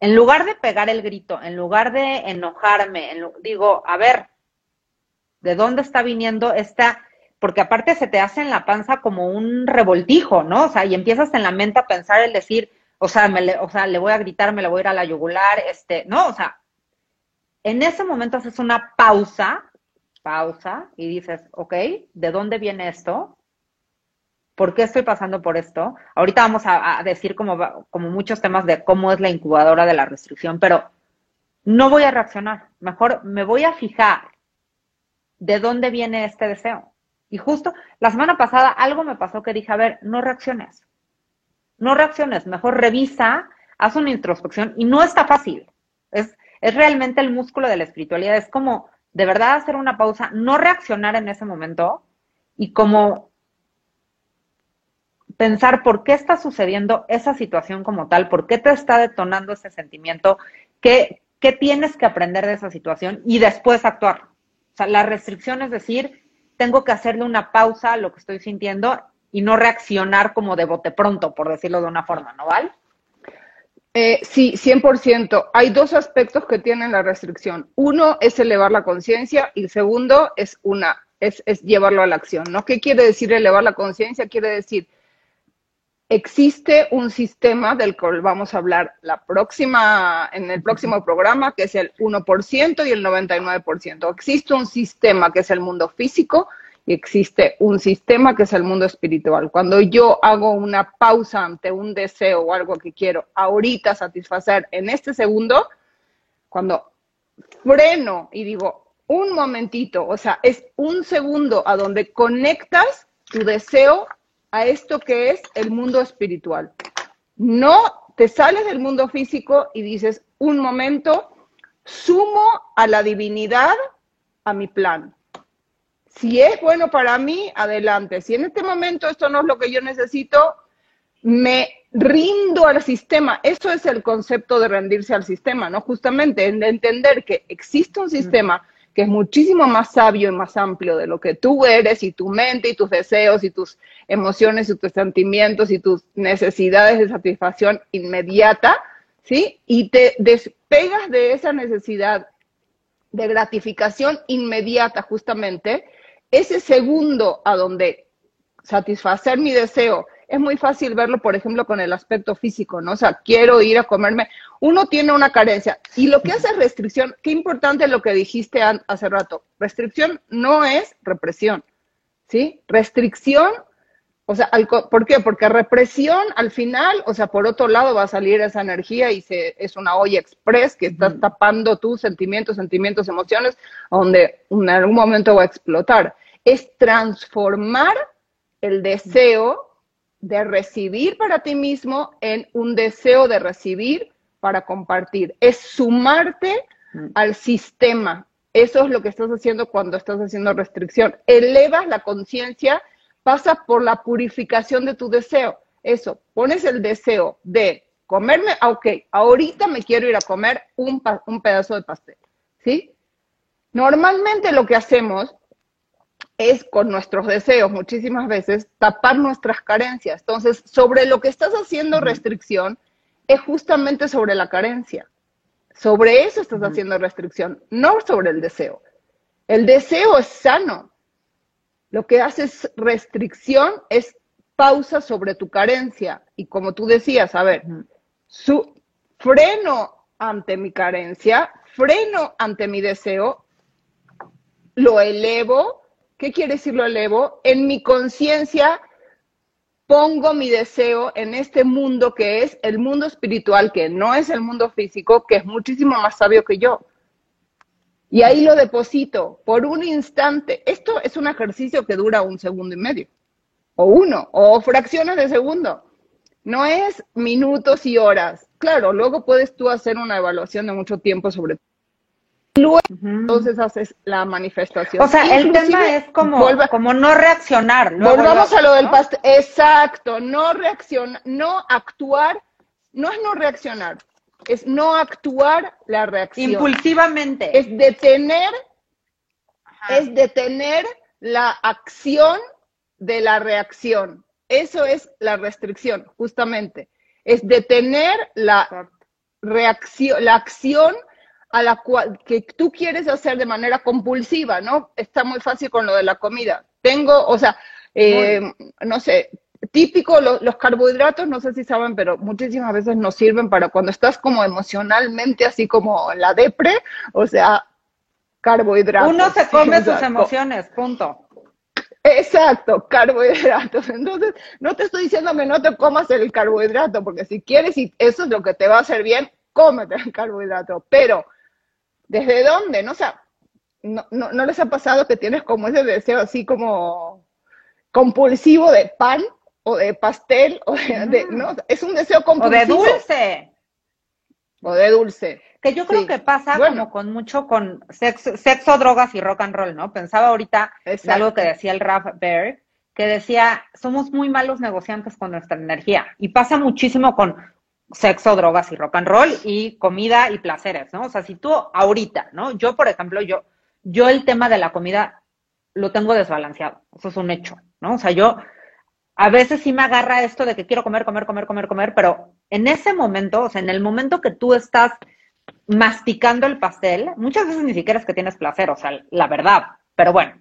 Speaker 1: en lugar de pegar el grito, en lugar de enojarme, digo, a ver, ¿de dónde está viniendo esta? Porque aparte se te hace en la panza como un revoltijo, ¿no? O sea, y empiezas en la mente a pensar el decir, o sea, me le, o sea, le voy a gritar, me le voy a ir a la yugular, este, ¿no? O sea, en ese momento haces una pausa, pausa, y dices, ok, ¿de dónde viene esto? ¿Por qué estoy pasando por esto? Ahorita vamos a, decir como, como muchos temas de cómo es la incubadora de la restricción, pero no voy a reaccionar. Mejor me voy a fijar de dónde viene este deseo. Y justo la semana pasada algo me pasó que dije, a ver, no reacciones. No reacciones, mejor revisa, haz una introspección y no está fácil. Es, es realmente el músculo de la espiritualidad. Es como de verdad hacer una pausa, no reaccionar en ese momento y como pensar por qué está sucediendo esa situación como tal, por qué te está detonando ese sentimiento, qué, qué tienes que aprender de esa situación y después actuar. O sea, la restricción es decir, tengo que hacerle una pausa a lo que estoy sintiendo y no reaccionar como de bote pronto, por decirlo de una forma, ¿no, Val?
Speaker 2: Eh, sí, 100%. Hay dos aspectos que tienen la restricción. Uno es elevar la conciencia y el segundo es, una, es, es llevarlo a la acción, ¿no? ¿Qué quiere decir elevar la conciencia? Quiere decir existe un sistema del cual vamos a hablar la próxima, en el próximo programa, que es el 1% y el 99%. Existe un sistema que es el mundo físico y existe un sistema que es el mundo espiritual. Cuando yo hago una pausa ante un deseo o algo que quiero ahorita satisfacer en este segundo, cuando freno y digo, un momentito, o sea, es un segundo a donde conectas tu deseo a esto que es el mundo espiritual. No te sales del mundo físico y dices, un momento, sumo a la divinidad a mi plan. Si es bueno para mí, adelante. Si en este momento esto no es lo que yo necesito, me rindo al sistema. Eso es el concepto de rendirse al sistema, ¿no? Justamente en entender que existe un sistema que es muchísimo más sabio y más amplio de lo que tú eres y tu mente y tus deseos y tus emociones y tus sentimientos y tus necesidades de satisfacción inmediata, ¿sí? Y te despegas de esa necesidad de gratificación inmediata, justamente, ese segundo a donde satisfacer mi deseo es muy fácil verlo, por ejemplo, con el aspecto físico, ¿no? O sea, quiero ir a comerme. Uno tiene una carencia. Y lo que hace restricción, qué importante lo que dijiste hace rato. Restricción no es represión, ¿sí? Restricción, o sea, ¿por qué? Porque represión al final, o sea, por otro lado va a salir esa energía y se, es una olla express que está tapando tus sentimientos, sentimientos, emociones, donde en algún momento va a explotar. Es transformar el deseo de recibir para ti mismo en un deseo de recibir para compartir. Es sumarte mm. al sistema. Eso es lo que estás haciendo cuando estás haciendo restricción. Elevas la conciencia, pasa por la purificación de tu deseo. Eso, pones el deseo de comerme, ah, ok, ahorita me quiero ir a comer un, un pedazo de pastel, ¿sí? Normalmente lo que hacemos es con nuestros deseos muchísimas veces tapar nuestras carencias. Entonces, sobre lo que estás haciendo restricción es justamente sobre la carencia. Sobre eso estás haciendo restricción, no sobre el deseo. El deseo es sano. Lo que haces restricción es pausa sobre tu carencia. Y como tú decías, a ver, su freno ante mi carencia, freno ante mi deseo, lo elevo. ¿Qué quiere decir lo elevo? En mi conciencia pongo mi deseo en este mundo que es el mundo espiritual, que no es el mundo físico, que es muchísimo más sabio que yo. Y ahí lo deposito por un instante. Esto es un ejercicio que dura un segundo y medio, o uno, o fracciones de segundo. No es minutos y horas. Claro, luego puedes tú hacer una evaluación de mucho tiempo sobre Luego, entonces haces la manifestación.
Speaker 1: O sea, el tema es como, como no reaccionar.
Speaker 2: volvamos a lo del pastel. Exacto, no reaccionar, no actuar, no es no reaccionar, es no actuar la reacción.
Speaker 1: Impulsivamente.
Speaker 2: Es detener, es detener la acción de la reacción. Eso es la restricción, justamente. Es detener la reacción, la acción a la cual que tú quieres hacer de manera compulsiva, ¿no? Está muy fácil con lo de la comida. Tengo, o sea, eh, no sé, típico los carbohidratos, no sé si saben, pero muchísimas veces nos sirven para cuando estás como emocionalmente así como en la depre, o sea, carbohidratos.
Speaker 1: Uno se come sus emociones, punto.
Speaker 2: Exacto, carbohidratos. Entonces, no te estoy diciendo que no te comas el carbohidrato, porque si quieres y eso es lo que te va a hacer bien, cómete el carbohidrato. Pero ¿Desde dónde? No, o sea, no, no, les ha pasado que tienes como ese deseo así como compulsivo de pan o de pastel o de, no, es un deseo compulsivo.
Speaker 1: O de dulce.
Speaker 2: O de dulce.
Speaker 1: Que yo creo que pasa como con mucho con sexo, sexo, drogas y rock and roll, ¿no? Pensaba ahorita en algo que decía el Raf Berg, que decía, somos muy malos negociantes con nuestra energía. Y pasa muchísimo con sexo, drogas y rock and roll y comida y placeres, ¿no? O sea, si tú ahorita, ¿no? Yo, por ejemplo, yo, yo el tema de la comida lo tengo desbalanceado, eso es un hecho, ¿no? O sea, yo a veces sí me agarra esto de que quiero comer, comer, comer, comer, comer, pero en ese momento, o sea, en el momento que tú estás masticando el pastel, muchas veces ni siquiera es que tienes placer, o sea, la verdad, pero bueno,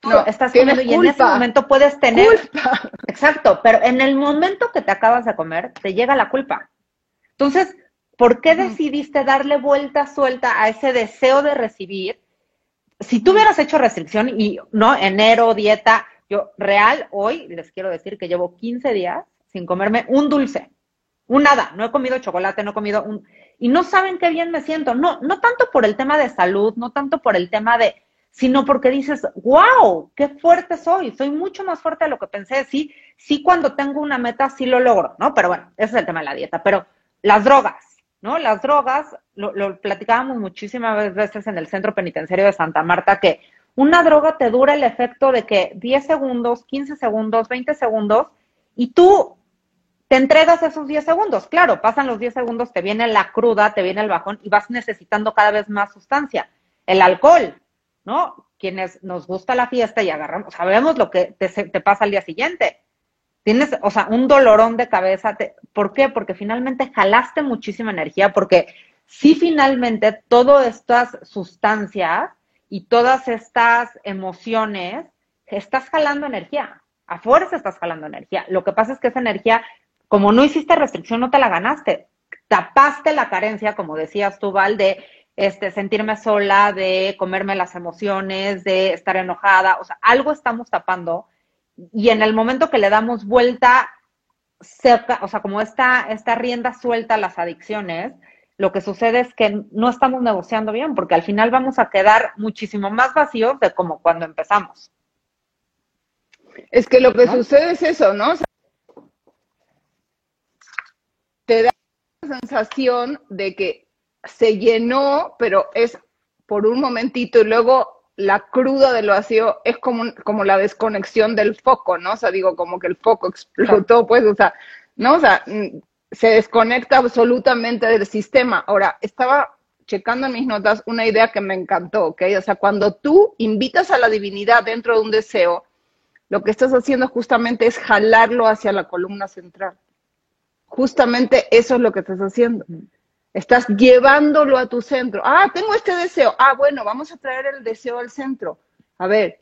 Speaker 1: tú estás comiendo y en ese momento puedes tener... Culpa. Exacto, pero en el momento que te acabas de comer, te llega la culpa. Entonces, ¿por qué decidiste darle vuelta suelta a ese deseo de recibir? Si tú hubieras hecho restricción y, ¿no? Enero, dieta, yo real, hoy les quiero decir que llevo 15 días sin comerme un dulce, un nada, no he comido chocolate, no he comido un... Y no saben qué bien me siento, no, no tanto por el tema de salud, no tanto por el tema de, sino porque dices, wow, qué fuerte soy, soy mucho más fuerte de lo que pensé, sí, sí cuando tengo una meta sí lo logro, ¿no? Pero bueno, ese es el tema de la dieta, pero las drogas, ¿no? Las drogas, lo, platicábamos muchísimas veces en el centro penitenciario de Santa Marta, que una droga te dura el efecto de que 10 segundos, 15 segundos, 20 segundos, y tú te entregas esos 10 segundos. Claro, pasan los 10 segundos, te viene la cruda, te viene el bajón y vas necesitando cada vez más sustancia. El alcohol, ¿no? Quienes nos gusta la fiesta y agarramos, sabemos lo que te, te pasa al día siguiente tienes, o sea, un dolorón de cabeza. ¿Por qué? Porque finalmente jalaste muchísima energía, porque si finalmente todas estas sustancias y todas estas emociones, estás jalando energía, a fuerza estás jalando energía. Lo que pasa es que esa energía, como no hiciste restricción, no te la ganaste. Tapaste la carencia, como decías tú, Val, de este, sentirme sola, de comerme las emociones, de estar enojada. O sea, algo estamos tapando y en el momento que le damos vuelta, o sea, como esta, esta rienda suelta a las adicciones, lo que sucede es que no estamos negociando bien, porque al final vamos a quedar muchísimo más vacíos de como cuando empezamos.
Speaker 2: Es que lo que sucede es eso, ¿no? te da la sensación de que se llenó, pero es por un momentito y luego la cruda del vacío es como, como la desconexión del foco, ¿no? O sea, digo, como que el foco explotó, pues, o sea, ¿no? O sea, mm, se desconecta absolutamente del sistema. Ahora, estaba checando en mis notas una idea que me encantó, ¿ok? O sea, cuando tú invitas a la divinidad dentro de un deseo, lo que estás haciendo justamente es jalarlo hacia la columna central. Justamente eso es lo que estás haciendo. Estás llevándolo a tu centro. Ah, tengo este deseo. Ah, bueno, vamos a traer el deseo al centro. A ver,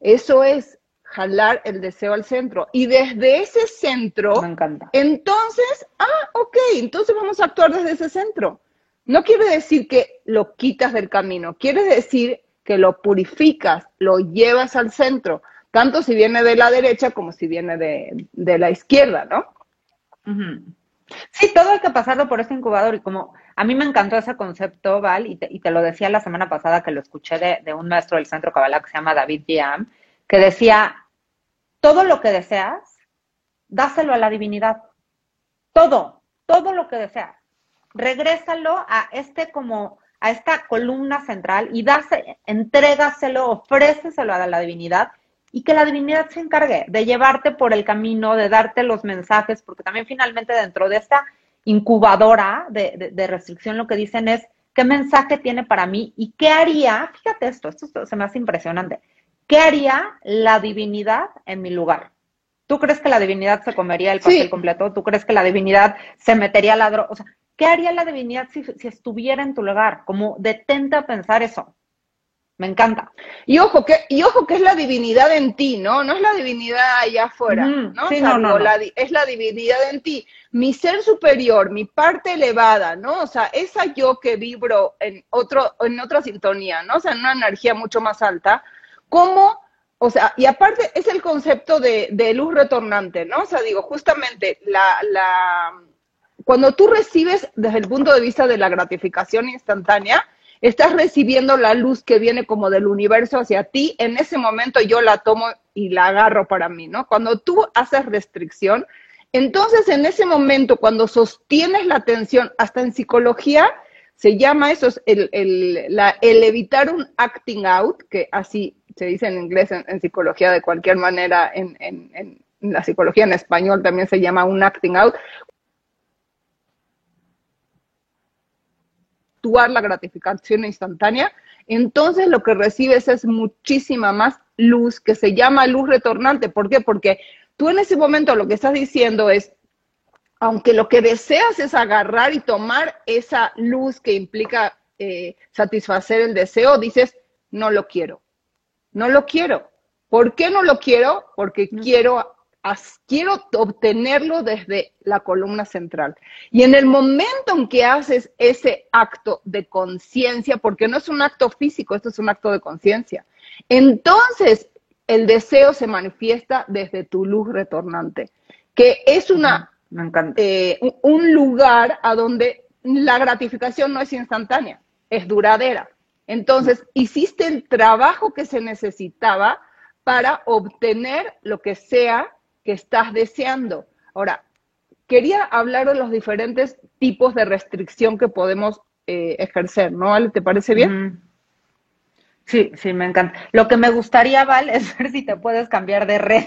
Speaker 2: eso es jalar el deseo al centro. Y desde ese centro,
Speaker 1: Me encanta.
Speaker 2: entonces, ah, ok, entonces vamos a actuar desde ese centro. No quiere decir que lo quitas del camino, quiere decir que lo purificas, lo llevas al centro, tanto si viene de la derecha como si viene de, la izquierda, ¿no?
Speaker 1: Sí, todo hay que pasarlo por ese incubador y como a mí me encantó ese concepto, Val, y te, lo decía la semana pasada que lo escuché de, un maestro del Centro Kabbalah que se llama David Giam, que decía, todo lo que deseas, dáselo a la divinidad. Todo, todo lo que deseas regrésalo a este como a esta columna central y dase, entrégaselo, ofréceselo a la divinidad y que la divinidad se encargue de llevarte por el camino, de darte los mensajes, porque también finalmente dentro de esta incubadora de, de, restricción lo que dicen es qué mensaje tiene para mí y qué haría, fíjate esto, esto se me hace impresionante, qué haría la divinidad en mi lugar. ¿Tú crees que la divinidad se comería el pastel completo? ¿Tú crees que la divinidad se metería a la droga? O sea, ¿Qué haría la divinidad si, estuviera en tu lugar? Como detente a pensar eso. Me encanta.
Speaker 2: Y ojo, que, y ojo que es la divinidad en ti, ¿no? No es la divinidad allá afuera, ¿no? Sí, no, no, es la divinidad en ti. Mi ser superior, mi parte elevada, ¿no? O sea, esa yo que vibro en, otro, en otra sintonía, ¿no? O sea, en una energía mucho más alta, ¿cómo o sea, y aparte es el concepto de, de, luz retornante, ¿no? O sea, digo, justamente la, la, cuando tú recibes desde el punto de vista de la gratificación instantánea, estás recibiendo la luz que viene como del universo hacia ti, en ese momento yo la tomo y la agarro para mí, ¿no? Cuando tú haces restricción, entonces en ese momento, cuando sostienes la atención, hasta en psicología, se llama eso, el, evitar un acting out, que así se dice en inglés, en, psicología de cualquier manera, en, en, la psicología en español también se llama un acting out, la gratificación instantánea, entonces lo que recibes es muchísima más luz que se llama luz retornante. ¿Por qué? Porque tú en ese momento lo que estás diciendo es, aunque lo que deseas es agarrar y tomar esa luz que implica eh, satisfacer el deseo, dices, no lo quiero, no lo quiero. ¿Por qué no lo quiero? Porque quiero quiero obtenerlo desde la columna central. Y en el momento en que haces ese acto de conciencia, porque no es un acto físico, esto es un acto de conciencia, entonces el deseo se manifiesta desde tu luz retornante, que es una, eh, un lugar a donde la gratificación no es instantánea, es duradera. Entonces, hiciste el trabajo que se necesitaba para obtener lo que sea que estás deseando. Ahora, quería hablar de los diferentes tipos de restricción que podemos eh, ejercer, ¿no, ¿Te parece bien?
Speaker 1: Sí, sí, me encanta. Lo que me gustaría, Val, es ver si te puedes cambiar de red,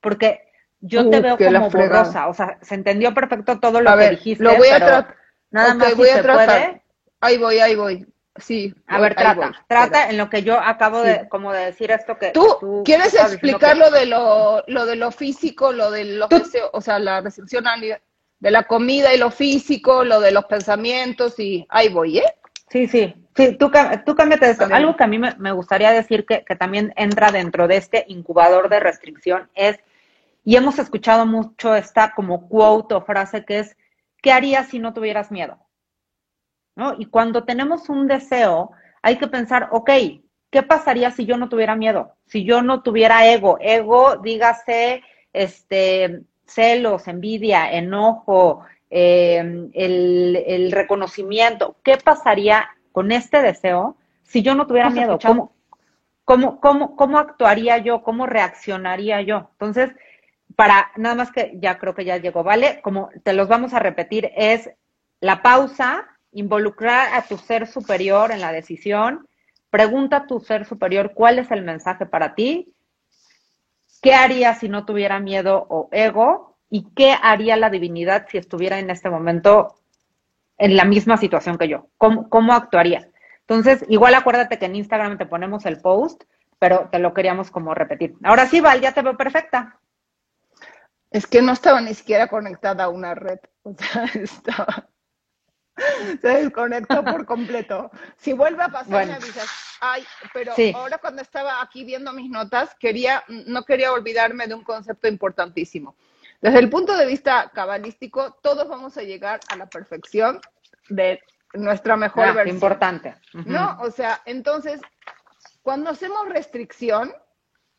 Speaker 1: porque yo te veo como borrosa, o sea, se entendió perfecto todo lo que dijiste,
Speaker 2: lo voy a tratar. Nada más voy a tratar. Ahí voy, ahí voy. Sí.
Speaker 1: A ver, trata, trata en lo que yo acabo de, como de decir esto que
Speaker 2: tú, quieres explicar lo de lo, lo de lo físico, lo de lo o sea, la recepción de la comida y lo físico, lo de los pensamientos y ahí voy, ¿eh?
Speaker 1: Sí, sí, sí, tú, tú cámbiate eso. Algo que a mí me, me gustaría decir que, que también entra dentro de este incubador de restricción es, y hemos escuchado mucho esta como quote o frase que es, ¿qué harías si no tuvieras miedo? Y cuando tenemos un deseo, hay que pensar, ok, ¿qué pasaría si yo no tuviera miedo? Si yo no tuviera ego, ego, dígase, este, celos, envidia, enojo, em, el, reconocimiento. ¿Qué pasaría con este deseo si yo no tuviera miedo? ¿Cómo, ¿cómo, cómo, cómo actuaría yo? ¿Cómo reaccionaría yo? Entonces, para nada más que ya creo que ya llegó, ¿vale? Como te los vamos a repetir, es la pausa, involucrar a tu ser superior en la decisión, pregunta a tu ser superior cuál es el mensaje para ti, qué haría si no tuviera miedo o ego y qué haría la divinidad si estuviera en este momento en la misma situación que yo, cómo, cómo actuaría. Entonces, igual acuérdate que en Instagram te ponemos el post, pero te lo queríamos como repetir. Ahora sí, Val, ya te veo perfecta.
Speaker 2: Es que no estaba ni siquiera conectada a una red. O sea, estaba. Se desconectó por completo. Si vuelve a pasar, me avisas. Ay, pero ahora cuando estaba aquí viendo mis notas, quería, no quería olvidarme de un concepto importantísimo. Desde el punto de vista cabalístico, todos vamos a llegar a la perfección de nuestra mejor ah, versión.
Speaker 1: Importante.
Speaker 2: ¿No? O sea, entonces, cuando hacemos restricción,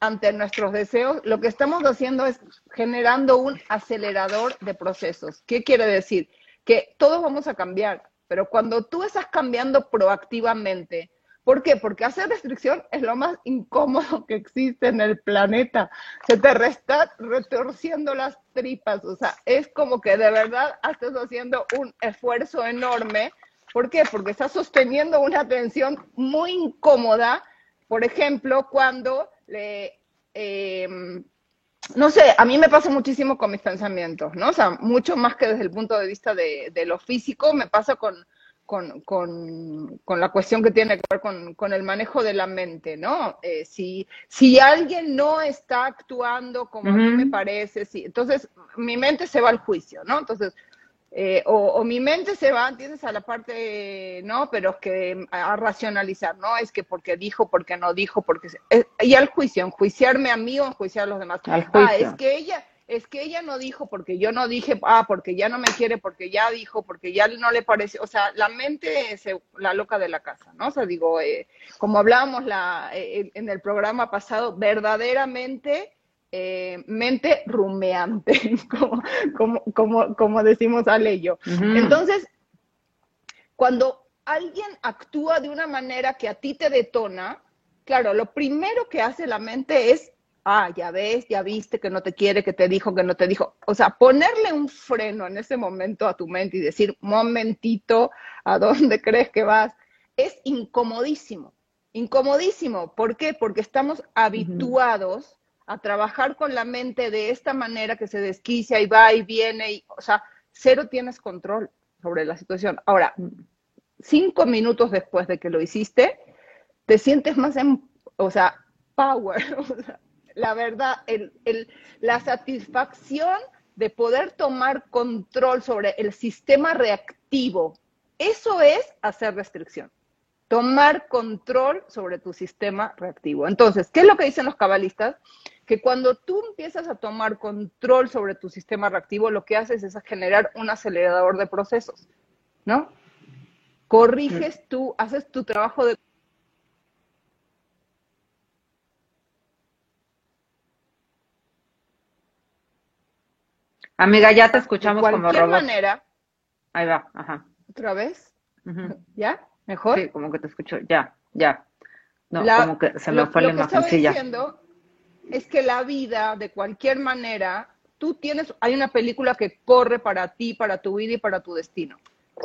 Speaker 2: ante nuestros deseos, lo que estamos haciendo es generando un acelerador de procesos. ¿Qué quiere decir? Que todos vamos a cambiar, pero cuando tú estás cambiando proactivamente, ¿por qué? Porque hacer restricción es lo más incómodo que existe en el planeta. Se te está retorciendo las tripas, o sea, es como que de verdad estás haciendo un esfuerzo enorme. ¿Por qué? Porque estás sosteniendo una tensión muy incómoda. Por ejemplo, cuando Em, no sé, a mí me pasa muchísimo con mis pensamientos, ¿no? O sea, mucho más que desde el punto de vista de, lo físico, me pasa con, con, la cuestión que tiene que ver con, el manejo de la mente, ¿no? Eh, si, si alguien no está actuando como a mí me parece, sí, entonces mi mente se va al juicio, ¿no? Entonces, eh, o, mi mente se va, ¿entiendes? A la parte, no, pero es que a, racionalizar, ¿no? Es que porque dijo, porque no dijo, porque... y al juicio, enjuiciarme a mí o enjuiciar a los demás. Ah, es que ella, es que ella no dijo porque yo no dije, ah, porque ya no me quiere, porque ya dijo, porque ya no le parece, o sea, la mente es la loca de la casa, ¿no? O sea, digo, eh, como hablábamos la, eh, en el programa pasado, verdaderamente eh, mente rumeante, como, como, como, decimos Ale y yo. Entonces, cuando alguien actúa de una manera que a ti te detona, claro, lo primero que hace la mente es, ah, ya ves, ya viste que no te quiere, que te dijo, que no te dijo. O sea, ponerle un freno en ese momento a tu mente y decir, momentito, ¿a dónde crees que vas? Es incomodísimo, incomodísimo. ¿Por qué? Porque estamos habituados a trabajar con la mente de esta manera que se desquicia y va y viene, y, o sea, cero tienes control sobre la situación. Ahora, cinco minutos después de que lo hiciste, te sientes más en, o sea, power, la verdad, el, la satisfacción de poder tomar control sobre el sistema reactivo, eso es hacer restricción tomar control sobre tu sistema reactivo. Entonces, ¿qué es lo que dicen los cabalistas? Que cuando tú empiezas a tomar control sobre tu sistema reactivo, lo que haces es generar un acelerador de procesos, ¿no? Corriges tú, haces tu trabajo de
Speaker 1: Amiga, ya te escuchamos como robot. De
Speaker 2: cualquier manera.
Speaker 1: Ahí va, ajá.
Speaker 2: ¿Otra vez? ¿Ya? ¿Mejor?
Speaker 1: Sí, como que te escucho, ya, ya. No, como que se me fue la imagen, sí, ya. diciendo
Speaker 2: es que la vida, de cualquier manera, tú tienes, hay una película que corre para ti, para tu vida y para tu destino,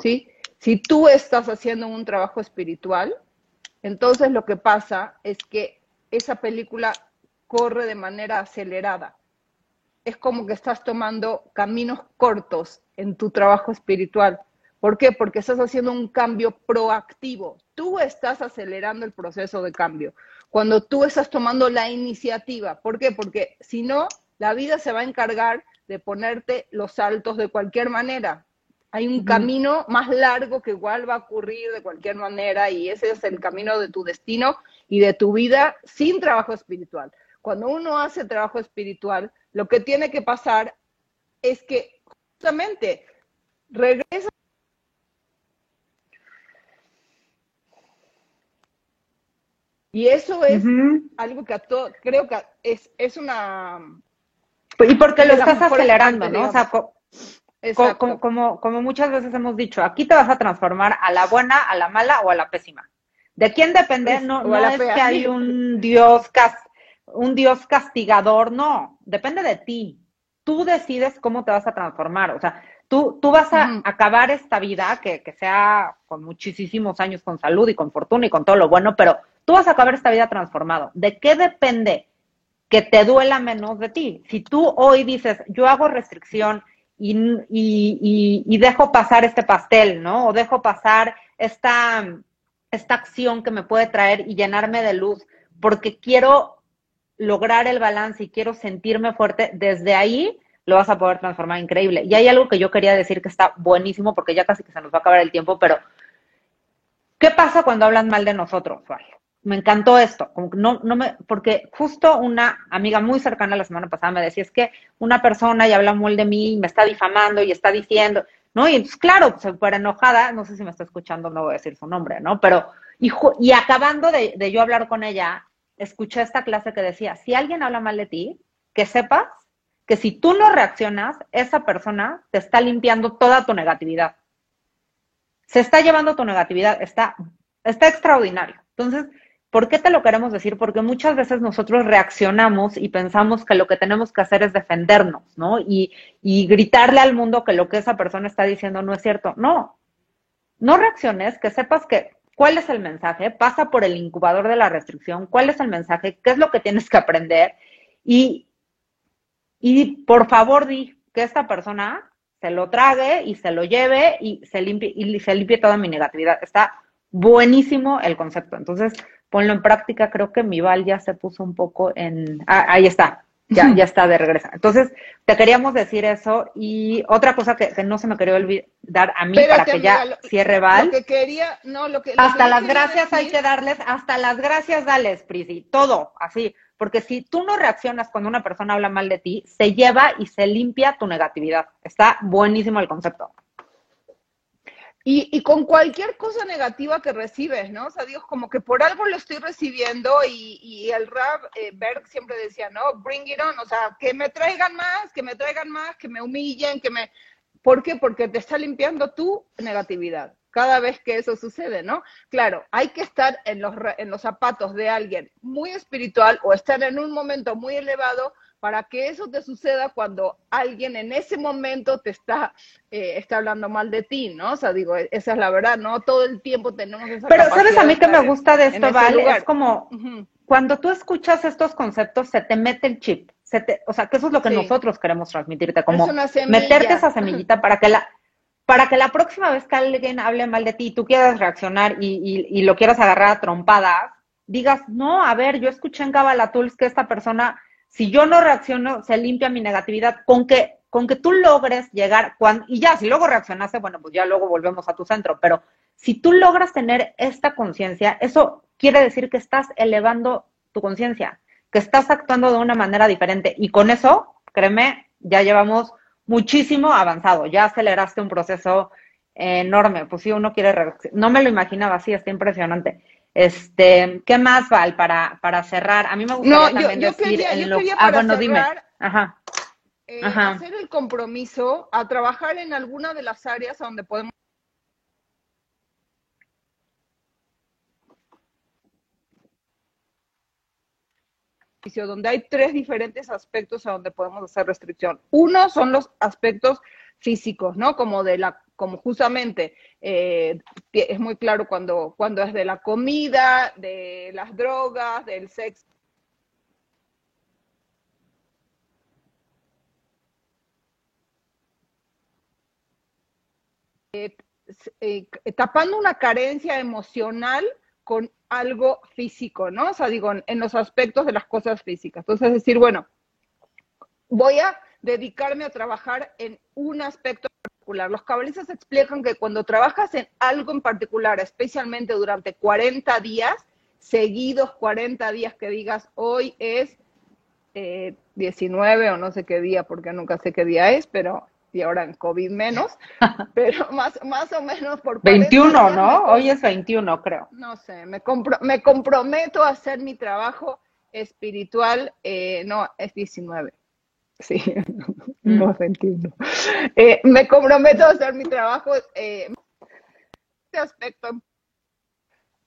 Speaker 2: ¿sí? Si tú estás haciendo un trabajo espiritual, entonces lo que pasa es que esa película corre de manera acelerada. Es como que estás tomando caminos cortos en tu trabajo espiritual. ¿Por qué? Porque estás haciendo un cambio proactivo. Tú estás acelerando el proceso de cambio. Cuando tú estás tomando la iniciativa. ¿Por qué? Porque si no, la vida se va a encargar de ponerte los saltos de cualquier manera. Hay un camino más largo que igual va a ocurrir de cualquier manera y ese es el camino de tu destino y de tu vida sin trabajo espiritual. Cuando uno hace trabajo espiritual, lo que tiene que pasar es que justamente regresa Y eso es algo que a todo, creo que es, es una...
Speaker 1: Y porque lo estás acelerando, ¿no? O sea, como, como, como, muchas veces hemos dicho, aquí te vas a transformar a la buena, a la mala o a la pésima. ¿De quién depende? Pues, no, no es que hay un Dios, un Dios castigador, no, depende de ti. Tú decides cómo te vas a transformar, o sea, tú, tú vas a acabar esta vida, que, que sea con muchísimos años, con salud y con fortuna y con todo lo bueno, pero tú vas a acabar esta vida transformado. ¿De qué depende que te duela menos de ti? Si tú hoy dices, yo hago restricción y, dejo pasar este pastel, ¿no? O dejo pasar esta, esta acción que me puede traer y llenarme de luz, porque quiero lograr el balance y quiero sentirme fuerte, desde ahí lo vas a poder transformar increíble. Y hay algo que yo quería decir que está buenísimo, porque ya casi que se nos va a acabar el tiempo, pero ¿qué pasa cuando hablan mal de nosotros, Me encantó esto, como no, no me, porque justo una amiga muy cercana la semana pasada me decía, es que una persona y habla mal de mí y me está difamando y está diciendo, ¿no? Y entonces, claro, súper enojada, no sé si me está escuchando, no voy a decir su nombre, ¿no? Pero, y, y acabando de, de yo hablar con ella, escuché esta clase que decía, si alguien habla mal de ti, que sepas que si tú no reaccionas, esa persona te está limpiando toda tu negatividad. Se está llevando tu negatividad, está, está extraordinario. Entonces, ¿por qué te lo queremos decir? Porque muchas veces nosotros reaccionamos y pensamos que lo que tenemos que hacer es defendernos, ¿no? Y, y gritarle al mundo que lo que esa persona está diciendo no es cierto. No, no reacciones, que sepas que cuál es el mensaje, pasa por el incubador de la restricción, cuál es el mensaje, qué es lo que tienes que aprender y y por favor di que esta persona se lo trague y se lo lleve y se limpie, y se limpie toda mi negatividad. Está buenísimo el concepto. Entonces, ponlo en práctica. Creo que mi Val ya se puso un poco en. Ah, ahí está. Ya, ya está de regreso. Entonces, te queríamos decir eso. Y otra cosa que, no se me quería olvidar a mí para que ya cierre Val.
Speaker 2: Lo que quería, no, lo que.
Speaker 1: Hasta las gracias hay que darles, hasta las gracias dales, Prisi. Todo, así. Porque si tú no reaccionas cuando una persona habla mal de ti, se lleva y se limpia tu negatividad. Está buenísimo el concepto.
Speaker 2: Y, con cualquier cosa negativa que recibes, ¿no? O sea, digo, como que por algo lo estoy recibiendo y, el rap, eh, Berg siempre decía, ¿no? Bring it on, o sea, que me traigan más, que me traigan más, que me humillen, que me... ¿Por qué? Porque te está limpiando tu negatividad cada vez que eso sucede, ¿no? Claro, hay que estar en los, en los zapatos de alguien muy espiritual o estar en un momento muy elevado para que eso te suceda cuando alguien en ese momento te está, eh, está hablando mal de ti, ¿no? O sea, digo, esa es la verdad, ¿no? Todo el tiempo tenemos esa
Speaker 1: Pero ¿sabes a mí que me gusta de esto, Vale? Es como, cuando tú escuchas estos conceptos, se te mete el chip. Se te, o sea, que eso es lo que nosotros queremos transmitirte, como meterte esa semillita para que la para que la próxima vez que alguien hable mal de ti y tú quieras reaccionar y, lo quieras agarrar a trompadas, digas, no, a ver, yo escuché en Tools que esta persona, si yo no reacciono, se limpia mi negatividad, con que, con que tú logres llegar, cuando, y ya, si luego reaccionaste, bueno, pues ya luego volvemos a tu centro, pero si tú logras tener esta conciencia, eso quiere decir que estás elevando tu conciencia, que estás actuando de una manera diferente, y con eso, créeme, ya llevamos muchísimo avanzado, ya aceleraste un proceso enorme, pues si uno quiere, no me lo imaginaba así, está impresionante. Este, ¿qué más, Val, para, para cerrar? A mí me gustaría también decir
Speaker 2: en lo... ah, bueno, dime. Ajá. Eh, Ajá. hacer el compromiso a trabajar en alguna de las áreas donde podemos donde hay tres diferentes aspectos a donde podemos hacer restricción. Uno son los aspectos físicos, ¿no? Como de la, como justamente eh, es muy claro cuando, cuando es de la comida, de las drogas, del sexo. Eh, eh, tapando una carencia emocional con algo físico, ¿no? O sea, digo, en los aspectos de las cosas físicas. Entonces, decir, bueno, voy a dedicarme a trabajar en un aspecto particular. Los cabalistas explican que cuando trabajas en algo en particular, especialmente durante 40 días, seguidos 40 días que digas, hoy es 19 eh, o no sé qué día, porque nunca sé qué día es, pero y ahora en COVID menos, pero más, más o menos por...
Speaker 1: 21, ¿no? Hoy es 21, creo.
Speaker 2: No sé, me, me comprometo a hacer mi trabajo espiritual, eh, no, es 19. Sí, no es 21. Eh, me comprometo a hacer mi trabajo, eh, este aspecto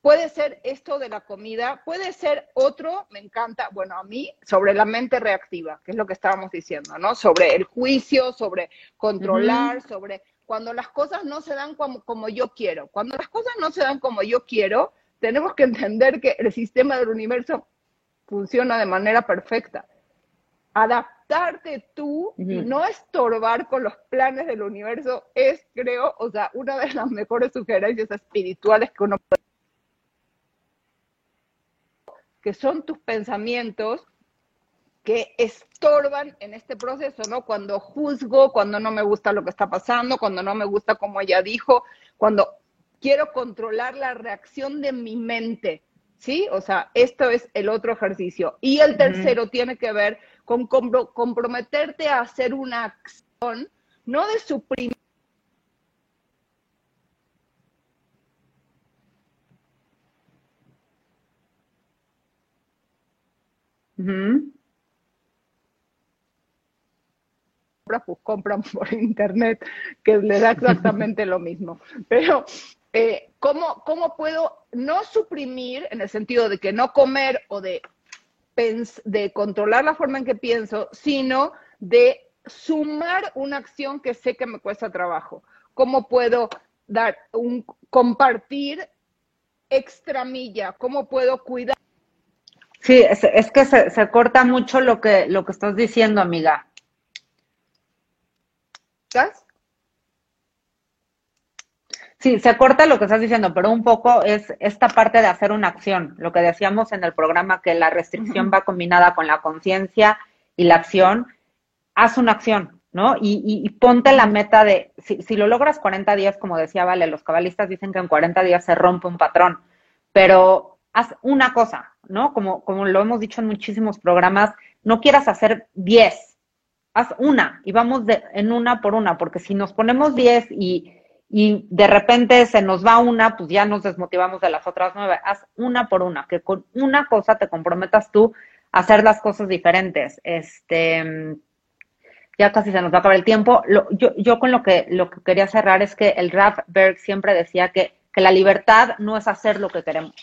Speaker 2: puede ser esto de la comida, puede ser otro, me encanta, bueno, a mí, sobre la mente reactiva, que es lo que estábamos diciendo, ¿no? Sobre el juicio, sobre controlar, sobre cuando las cosas no se dan como, como yo quiero. Cuando las cosas no se dan como yo quiero, tenemos que entender que el sistema del universo funciona de manera perfecta. Adaptarte tú y no estorbar con los planes del universo es, creo, o sea, una de las mejores sugerencias espirituales que uno puede que son tus pensamientos que estorban en este proceso, ¿no? Cuando juzgo, cuando no me gusta lo que está pasando, cuando no me gusta como ella dijo, cuando quiero controlar la reacción de mi mente, ¿sí? O sea, esto es el otro ejercicio. Y el tercero tiene que ver con comprometerte a hacer una acción, no de suprimir pues compran por internet, que le da exactamente lo mismo. Pero, eh, ¿cómo, ¿cómo puedo no suprimir en el sentido de que no comer o de, de controlar la forma en que pienso, sino de sumar una acción que sé que me cuesta trabajo? ¿Cómo puedo dar un compartir extra milla? ¿Cómo puedo cuidar?
Speaker 1: Sí, es, que se, se, corta mucho lo que, lo que estás diciendo, amiga. ¿Estás? Sí, se corta lo que estás diciendo, pero un poco es esta parte de hacer una acción, lo que decíamos en el programa, que la restricción va combinada con la conciencia y la acción. Haz una acción, ¿no? Y, y, ponte la meta de, si, si, lo logras 40 días, como decía Vale, los cabalistas dicen que en 40 días se rompe un patrón, pero haz una cosa, ¿no? Como, como lo hemos dicho en muchísimos programas, no quieras hacer 10, haz una y vamos de, en una por una, porque si nos ponemos 10 y, y de repente se nos va una, pues ya nos desmotivamos de las otras nueve. Haz una por una, que con una cosa te comprometas tú a hacer las cosas diferentes. Este, ya casi se nos va a acabar el tiempo. yo, yo con lo que, lo que quería cerrar es que el Raf Berg siempre decía que, que la libertad no es hacer lo que queremos,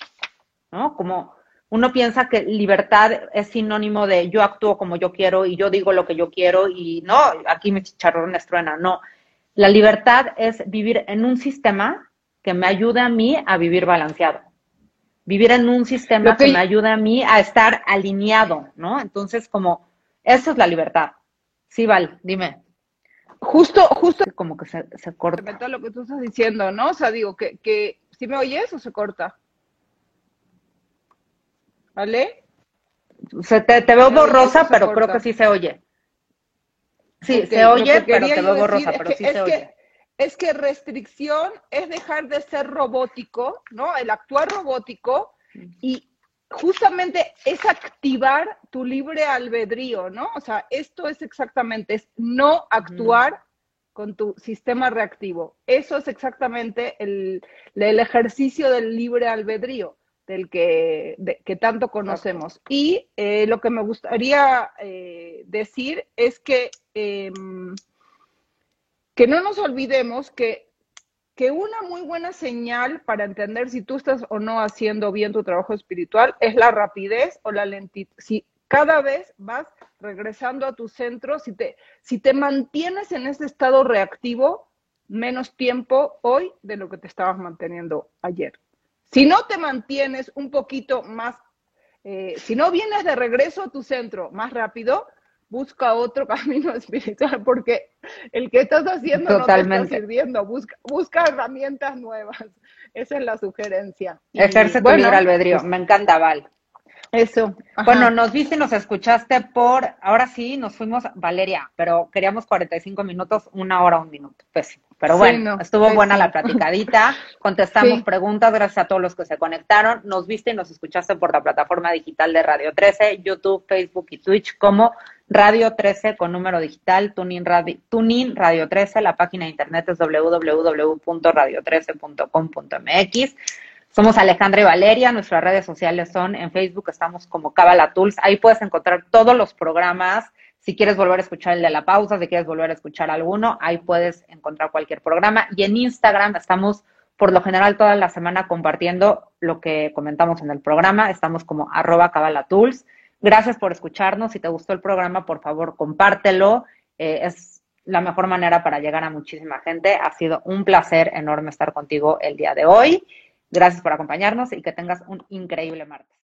Speaker 1: ¿no? Como uno piensa que libertad es sinónimo de yo actúo como yo quiero y yo digo lo que yo quiero y no, aquí mi chicharrón estruena, no. La libertad es vivir en un sistema que me ayude a mí a vivir balanceado. Vivir en un sistema que... me ayude a mí a estar alineado, ¿no? Entonces, como, eso es la libertad. Sí, Val, dime.
Speaker 2: Justo, justo.
Speaker 1: Como que se, se corta.
Speaker 2: Lo que tú estás diciendo, ¿no? O sea, digo, que, que si me oyes o se corta. ¿Vale?
Speaker 1: Se te, veo borrosa, pero creo que sí se oye. Sí, se oye, pero te veo borrosa, pero sí se oye.
Speaker 2: Es que restricción es dejar de ser robótico, ¿no? El actuar robótico y justamente es activar tu libre albedrío, ¿no? O sea, esto es exactamente, es no actuar con tu sistema reactivo. Eso es exactamente el, el ejercicio del libre albedrío del que, que tanto conocemos. Y eh, lo que me gustaría eh, decir es que, em, que no nos olvidemos que, que una muy buena señal para entender si tú estás o no haciendo bien tu trabajo espiritual es la rapidez o la lentitud. Si cada vez vas regresando a tu centro, si te, si te mantienes en ese estado reactivo, menos tiempo hoy de lo que te estabas manteniendo ayer. Si no te mantienes un poquito más, eh, si no vienes de regreso a tu centro más rápido, busca otro camino espiritual porque el que estás haciendo no te está sirviendo. Busca, busca herramientas nuevas. Esa es la sugerencia.
Speaker 1: Ejerce tu libre albedrío. Me encanta, Val. Eso. Bueno, nos viste y nos escuchaste por, ahora sí, nos fuimos, Valeria, pero queríamos 45 minutos, una hora, un minuto. Pues, pero bueno, estuvo buena la platicadita, contestamos preguntas, gracias a todos los que se conectaron. Nos viste y nos escuchaste por la plataforma digital de Radio 13, YouTube, Facebook y Twitch como Radio 13 con número digital, Tuning Radio, Tuning Radio 13, la página de internet es www.radio13.com.mx. Somos Alejandra y Valeria, nuestras redes sociales son en Facebook, estamos como Cabala Tools, ahí puedes encontrar todos los programas. Si quieres volver a escuchar el de la pausa, si quieres volver a escuchar alguno, ahí puedes encontrar cualquier programa. Y en Instagram estamos por lo general toda la semana compartiendo lo que comentamos en el programa. Estamos como arroba cabalatools. Gracias por escucharnos. Si te gustó el programa, por favor, compártelo. Eh, es la mejor manera para llegar a muchísima gente. Ha sido un placer enorme estar contigo el día de hoy. Gracias por acompañarnos y que tengas un increíble martes.